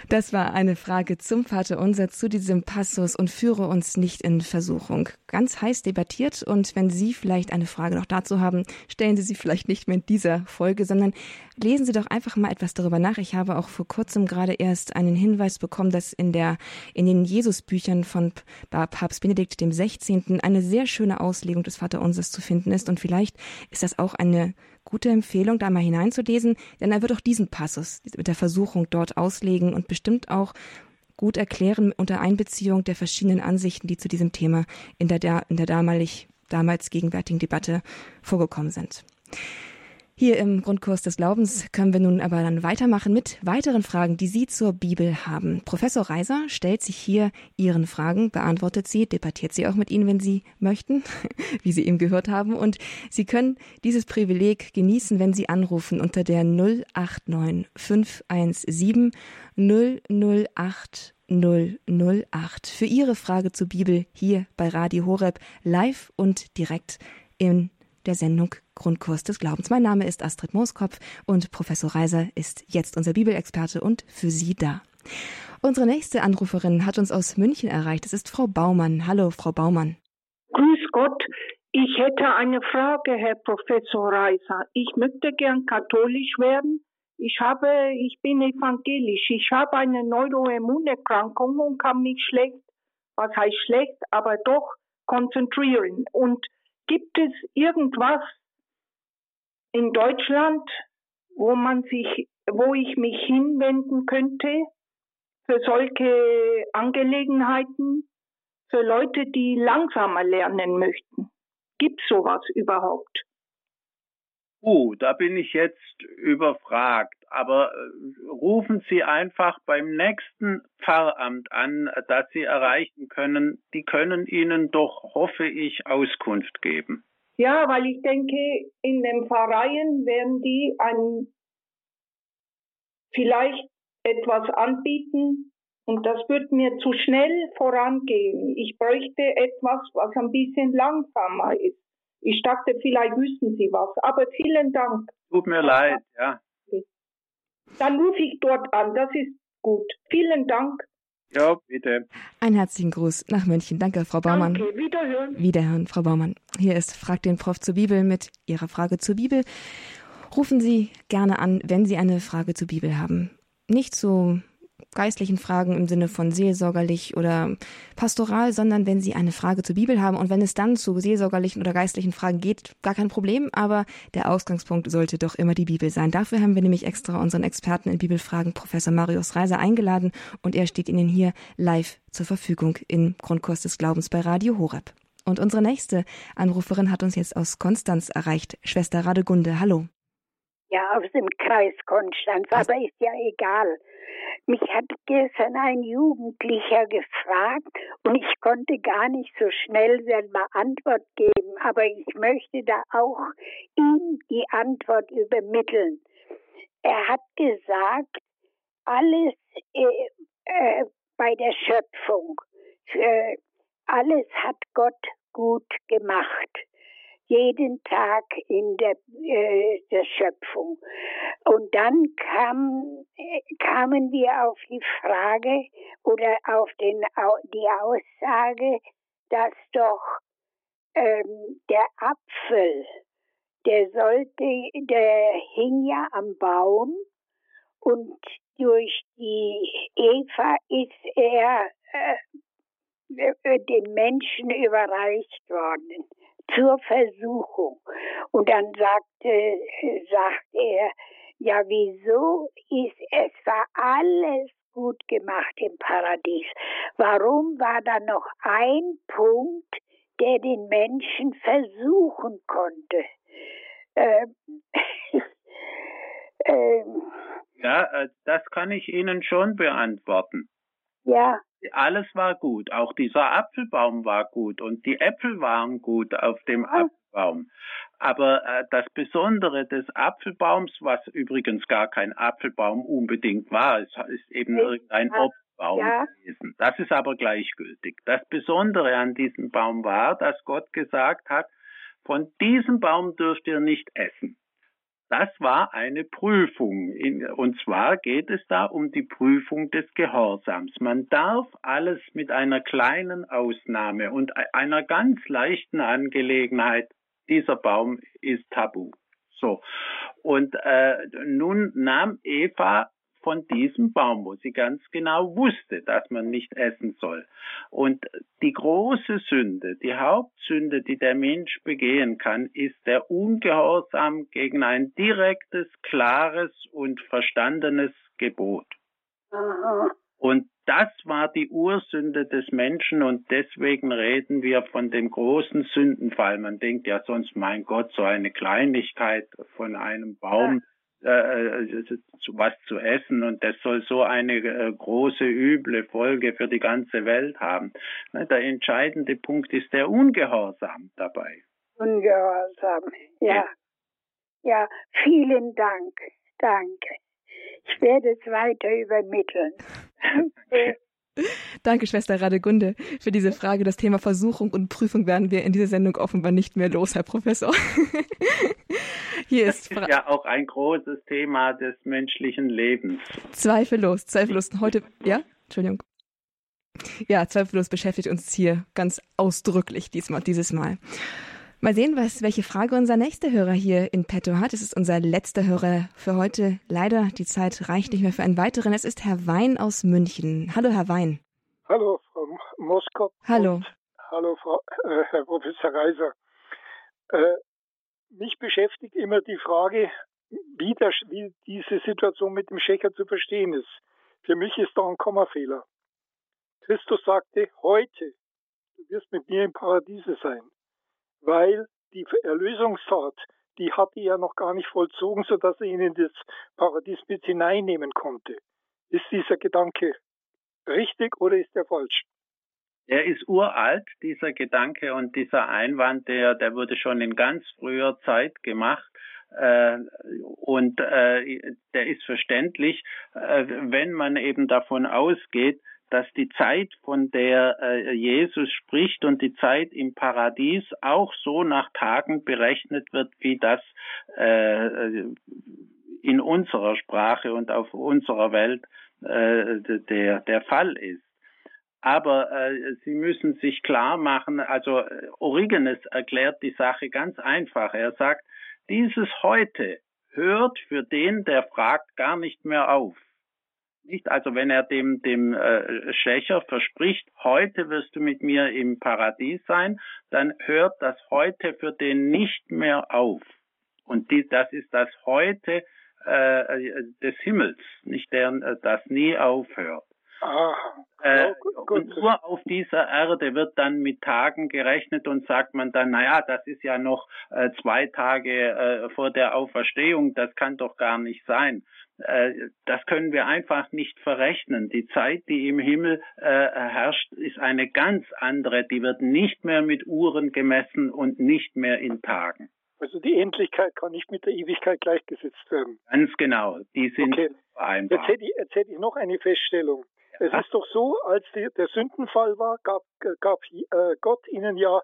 Das war eine Frage zum Vater Unser zu diesem Passus und führe uns nicht in Versuchung. Ganz heiß debattiert und wenn Sie vielleicht eine Frage noch dazu haben, stellen Sie sie vielleicht nicht mehr in dieser Folge, sondern lesen Sie doch einfach mal etwas darüber nach. Ich habe auch vor kurzem gerade erst einen Hinweis bekommen, dass in der, in den Jesusbüchern von Papst Benedikt dem 16. eine sehr schöne Auslegung des Vater Unsers zu finden ist und vielleicht ist das auch eine gute Empfehlung, da mal hineinzulesen, denn er wird auch diesen Passus mit der Versuchung dort auslegen und bestimmt auch gut erklären unter Einbeziehung der verschiedenen Ansichten, die zu diesem Thema in der, in der damalig, damals gegenwärtigen Debatte vorgekommen sind. Hier im Grundkurs des Glaubens können wir nun aber dann weitermachen mit weiteren Fragen, die Sie zur Bibel haben. Professor Reiser stellt sich hier Ihren Fragen, beantwortet sie, debattiert sie auch mit Ihnen, wenn Sie möchten, wie Sie eben gehört haben. Und Sie können dieses Privileg genießen, wenn Sie anrufen unter der 089 517 008 008 für Ihre Frage zur Bibel hier bei Radio Horeb live und direkt in der Sendung Grundkurs des Glaubens. Mein Name ist Astrid Mooskopf und Professor Reiser ist jetzt unser Bibelexperte und für Sie da. Unsere nächste Anruferin hat uns aus München erreicht. Es ist Frau Baumann. Hallo, Frau Baumann. Grüß Gott. Ich hätte eine Frage, Herr Professor Reiser. Ich möchte gern katholisch werden. Ich habe, ich bin evangelisch. Ich habe eine Neuroimmunerkrankung und kann mich schlecht, was heißt schlecht, aber doch konzentrieren. Und Gibt es irgendwas in Deutschland, wo man sich, wo ich mich hinwenden könnte für solche Angelegenheiten, für Leute, die langsamer lernen möchten? Gibt sowas überhaupt? Uh, da bin ich jetzt überfragt. Aber äh, rufen Sie einfach beim nächsten Pfarramt an, das Sie erreichen können. Die können Ihnen doch, hoffe ich, Auskunft geben. Ja, weil ich denke, in den Pfarreien werden die ein, vielleicht etwas anbieten und das wird mir zu schnell vorangehen. Ich bräuchte etwas, was ein bisschen langsamer ist. Ich dachte, vielleicht wüssten Sie was, aber vielen Dank. Tut mir leid, ja. Dann rufe ich dort an, das ist gut. Vielen Dank. Ja, bitte. Einen herzlichen Gruß nach München. Danke, Frau Baumann. Danke, wiederhören. Wiederhören, Frau Baumann. Hier ist Frag den Prof zur Bibel mit Ihrer Frage zur Bibel. Rufen Sie gerne an, wenn Sie eine Frage zur Bibel haben. Nicht so geistlichen Fragen im Sinne von seelsorgerlich oder pastoral, sondern wenn Sie eine Frage zur Bibel haben und wenn es dann zu seelsorgerlichen oder geistlichen Fragen geht, gar kein Problem, aber der Ausgangspunkt sollte doch immer die Bibel sein. Dafür haben wir nämlich extra unseren Experten in Bibelfragen, Professor Marius Reiser, eingeladen und er steht Ihnen hier live zur Verfügung im Grundkurs des Glaubens bei Radio Horeb. Und unsere nächste Anruferin hat uns jetzt aus Konstanz erreicht, Schwester Radegunde. Hallo. Ja, aus dem Kreis Konstanz, aber ist ja egal. Mich hat gestern ein Jugendlicher gefragt und ich konnte gar nicht so schnell selber Antwort geben, aber ich möchte da auch ihm die Antwort übermitteln. Er hat gesagt, alles äh, äh, bei der Schöpfung, äh, alles hat Gott gut gemacht jeden Tag in der, äh, der Schöpfung. Und dann kam, kamen wir auf die Frage oder auf den, die Aussage, dass doch ähm, der Apfel, der sollte, der hing ja am Baum und durch die Eva ist er äh, äh den Menschen überreicht worden zur Versuchung. Und dann sagte, sagt er, ja, wieso ist es war alles gut gemacht im Paradies? Warum war da noch ein Punkt, der den Menschen versuchen konnte? Ähm, ähm, ja, äh, das kann ich Ihnen schon beantworten. Ja. Alles war gut. Auch dieser Apfelbaum war gut und die Äpfel waren gut auf dem oh. Apfelbaum. Aber äh, das Besondere des Apfelbaums, was übrigens gar kein Apfelbaum unbedingt war, es ist eben irgendein Obstbaum ja. gewesen. Das ist aber gleichgültig. Das Besondere an diesem Baum war, dass Gott gesagt hat, von diesem Baum dürft ihr nicht essen. Das war eine Prüfung. Und zwar geht es da um die Prüfung des Gehorsams. Man darf alles mit einer kleinen Ausnahme und einer ganz leichten Angelegenheit. Dieser Baum ist tabu. So. Und äh, nun nahm Eva von diesem Baum, wo sie ganz genau wusste, dass man nicht essen soll. Und die große Sünde, die Hauptsünde, die der Mensch begehen kann, ist der Ungehorsam gegen ein direktes, klares und verstandenes Gebot. Und das war die Ursünde des Menschen und deswegen reden wir von dem großen Sündenfall. Man denkt ja sonst, mein Gott, so eine Kleinigkeit von einem Baum, äh was zu essen und das soll so eine äh, große üble Folge für die ganze Welt haben. Ne, der entscheidende Punkt ist der Ungehorsam dabei. Ungehorsam, ja. Ja, vielen Dank. Danke. Ich werde es weiter übermitteln. Danke, Schwester Radegunde, für diese Frage. Das Thema Versuchung und Prüfung werden wir in dieser Sendung offenbar nicht mehr los, Herr Professor. Hier ist, das ist ja auch ein großes Thema des menschlichen Lebens. Zweifellos, zweifellos. Heute, ja, Entschuldigung. Ja, zweifellos beschäftigt uns hier ganz ausdrücklich diesmal, dieses Mal. Mal sehen, was, welche Frage unser nächster Hörer hier in petto hat. Es ist unser letzter Hörer für heute. Leider, die Zeit reicht nicht mehr für einen weiteren. Es ist Herr Wein aus München. Hallo, Herr Wein. Hallo, Frau Moskop. Hallo. Hallo, Frau, äh, Herr Professor Reiser. Äh, mich beschäftigt immer die Frage, wie, der, wie diese Situation mit dem Schächer zu verstehen ist. Für mich ist da ein Kommafehler. Christus sagte, heute, du wirst mit mir im Paradiese sein weil die Erlösungstat, die hatte er noch gar nicht vollzogen, sodass er ihn in das Paradies mit hineinnehmen konnte. Ist dieser Gedanke richtig oder ist er falsch? Er ist uralt, dieser Gedanke und dieser Einwand, der, der wurde schon in ganz früher Zeit gemacht. Äh, und äh, der ist verständlich, äh, wenn man eben davon ausgeht, dass die Zeit, von der äh, Jesus spricht und die Zeit im Paradies auch so nach Tagen berechnet wird, wie das äh, in unserer Sprache und auf unserer Welt äh, der, der Fall ist. Aber äh, Sie müssen sich klar machen, also Origenes erklärt die Sache ganz einfach. Er sagt, dieses heute hört für den, der fragt, gar nicht mehr auf nicht. Also wenn er dem, dem äh, Schächer verspricht, heute wirst du mit mir im Paradies sein, dann hört das heute für den nicht mehr auf. Und die, das ist das heute äh, des Himmels, nicht der, äh, das nie aufhört. Äh, und nur auf dieser Erde wird dann mit Tagen gerechnet und sagt man dann, naja, das ist ja noch äh, zwei Tage äh, vor der Auferstehung, das kann doch gar nicht sein. Äh, das können wir einfach nicht verrechnen. Die Zeit, die im Himmel äh, herrscht, ist eine ganz andere. Die wird nicht mehr mit Uhren gemessen und nicht mehr in Tagen. Also die Endlichkeit kann nicht mit der Ewigkeit gleichgesetzt werden. Ganz genau. Die sind okay. vereinbar. Jetzt hätte, ich, jetzt hätte ich noch eine Feststellung. Es ist doch so, als die, der Sündenfall war, gab, gab äh, Gott ihnen ja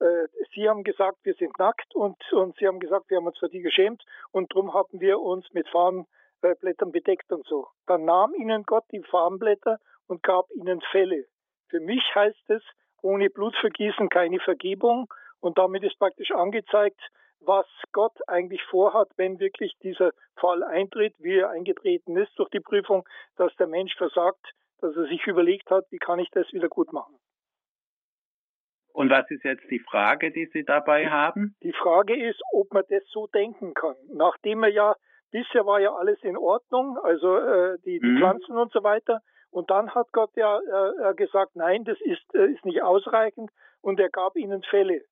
äh, Sie haben gesagt, wir sind nackt und, und Sie haben gesagt, wir haben uns für die geschämt und darum haben wir uns mit Farben Blättern bedeckt und so. Dann nahm ihnen Gott die Farbenblätter und gab ihnen Fälle. Für mich heißt es, ohne Blutvergießen keine Vergebung und damit ist praktisch angezeigt, was Gott eigentlich vorhat, wenn wirklich dieser Fall eintritt, wie er eingetreten ist durch die Prüfung, dass der Mensch versagt, dass er sich überlegt hat, wie kann ich das wieder gut machen. Und was ist jetzt die Frage, die Sie dabei haben? Die Frage ist, ob man das so denken kann. Nachdem er ja Bisher war ja alles in Ordnung, also äh, die, die mhm. Pflanzen und so weiter. Und dann hat Gott ja äh, gesagt, nein, das ist, äh, ist nicht ausreichend und er gab ihnen Fälle.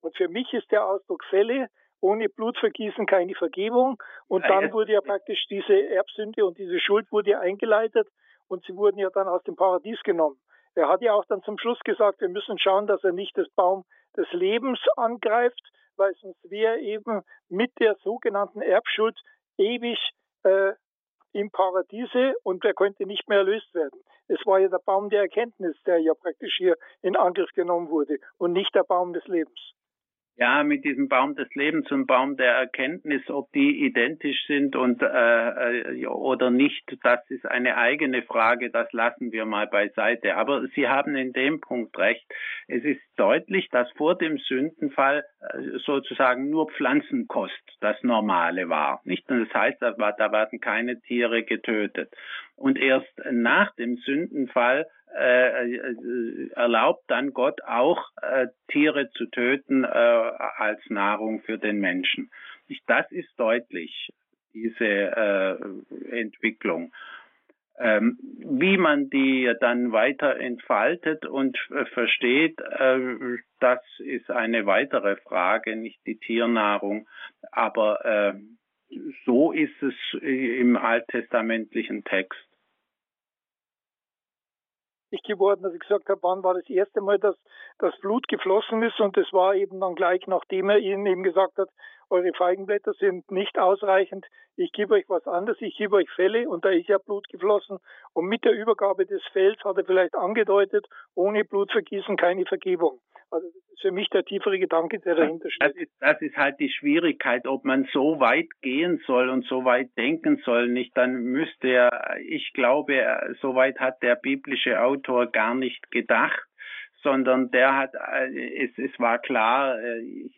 Und für mich ist der Ausdruck Fälle ohne Blutvergießen keine Vergebung. Und dann wurde ja praktisch diese Erbsünde und diese Schuld wurde ja eingeleitet und sie wurden ja dann aus dem Paradies genommen. Er hat ja auch dann zum Schluss gesagt, wir müssen schauen, dass er nicht das Baum des Lebens angreift, weil sonst wäre eben mit der sogenannten Erbschuld ewig äh, im Paradiese und der konnte nicht mehr erlöst werden. Es war ja der Baum der Erkenntnis, der ja praktisch hier in Angriff genommen wurde und nicht der Baum des Lebens. Ja, mit diesem Baum des Lebens und Baum der Erkenntnis, ob die identisch sind und äh, äh, oder nicht, das ist eine eigene Frage, das lassen wir mal beiseite. Aber Sie haben in dem Punkt recht. Es ist deutlich, dass vor dem Sündenfall äh, sozusagen nur Pflanzenkost das Normale war. Nicht? Das heißt, da werden keine Tiere getötet. Und erst nach dem Sündenfall äh, äh, erlaubt dann Gott auch äh, Tiere zu töten äh, als Nahrung für den Menschen. Das ist deutlich, diese äh, Entwicklung. Ähm, wie man die dann weiter entfaltet und äh, versteht, das ist eine weitere Frage, nicht die Tiernahrung. Aber so ist es im alttestamentlichen Text geworden, dass ich gesagt habe, wann war das erste Mal, dass das Blut geflossen ist. Und das war eben dann gleich, nachdem er ihnen eben gesagt hat, eure Feigenblätter sind nicht ausreichend, ich gebe euch was anderes, ich gebe euch Fälle und da ist ja Blut geflossen. Und mit der Übergabe des Fells hat er vielleicht angedeutet, ohne Blutvergießen keine Vergebung. Also das ist für mich der tiefere Gedanke, der dahinter steht. Das ist, das ist halt die Schwierigkeit, ob man so weit gehen soll und so weit denken soll. Nicht, dann müsste er, ich glaube, so weit hat der biblische Autor gar nicht gedacht sondern der hat, äh, es, es war klar, äh,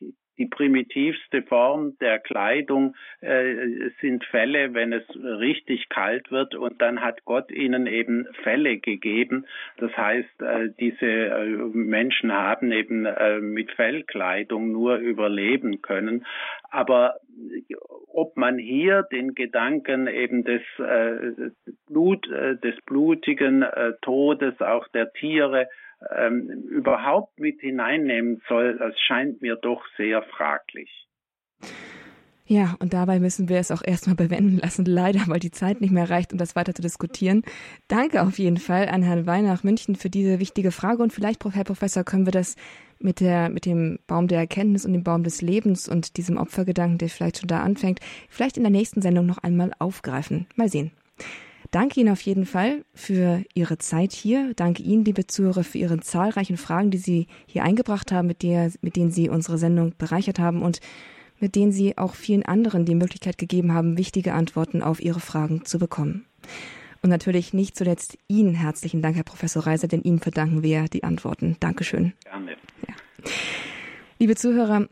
die primitivste Form der Kleidung äh, sind Fälle, wenn es richtig kalt wird und dann hat Gott ihnen eben Fälle gegeben. Das heißt, äh, diese äh, Menschen haben eben äh, mit Fellkleidung nur überleben können. Aber ob man hier den Gedanken eben des äh, Blut, äh, des blutigen Todes auch der Tiere ähm, überhaupt mit hineinnehmen soll, das scheint mir doch sehr fraglich. Ja, und dabei müssen wir es auch erstmal bewenden lassen, leider, weil die Zeit nicht mehr reicht, um das weiter zu diskutieren. Danke auf jeden Fall an Herrn Weihnacht München für diese wichtige Frage und vielleicht, Herr Professor, können wir das mit der, mit dem Baum der Erkenntnis und dem Baum des Lebens und diesem Opfergedanken, der vielleicht schon da anfängt, vielleicht in der nächsten Sendung noch einmal aufgreifen. Mal sehen. Danke Ihnen auf jeden Fall für Ihre Zeit hier. Danke Ihnen, liebe Zuhörer, für Ihre zahlreichen Fragen, die Sie hier eingebracht haben, mit, der, mit denen Sie unsere Sendung bereichert haben und mit denen Sie auch vielen anderen die Möglichkeit gegeben haben, wichtige Antworten auf Ihre Fragen zu bekommen. Und natürlich nicht zuletzt Ihnen herzlichen Dank, Herr Professor Reiser, denn Ihnen verdanken wir die Antworten. Dankeschön. Gerne. Ja. Liebe Zuhörer,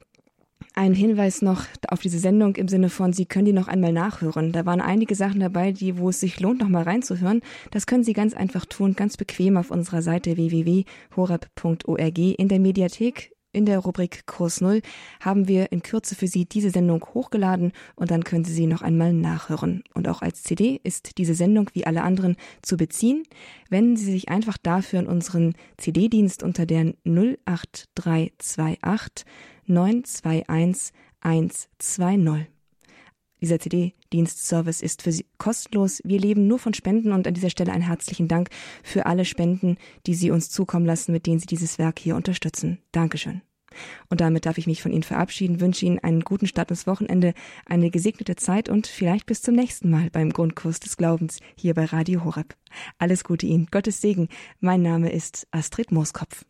ein Hinweis noch auf diese Sendung im Sinne von, Sie können die noch einmal nachhören. Da waren einige Sachen dabei, die, wo es sich lohnt, noch mal reinzuhören. Das können Sie ganz einfach tun, ganz bequem auf unserer Seite www.horab.org in der Mediathek in der Rubrik Kurs Null haben wir in Kürze für Sie diese Sendung hochgeladen und dann können Sie sie noch einmal nachhören. Und auch als CD ist diese Sendung wie alle anderen zu beziehen. Wenden Sie sich einfach dafür in unseren CD-Dienst unter der 08328 921 120. Dieser CD-Dienstservice ist für Sie kostenlos. Wir leben nur von Spenden und an dieser Stelle einen herzlichen Dank für alle Spenden, die Sie uns zukommen lassen, mit denen Sie dieses Werk hier unterstützen. Dankeschön. Und damit darf ich mich von Ihnen verabschieden, wünsche Ihnen einen guten Start ins Wochenende, eine gesegnete Zeit und vielleicht bis zum nächsten Mal beim Grundkurs des Glaubens hier bei Radio Horeb. Alles Gute Ihnen, Gottes Segen. Mein Name ist Astrid Mooskopf.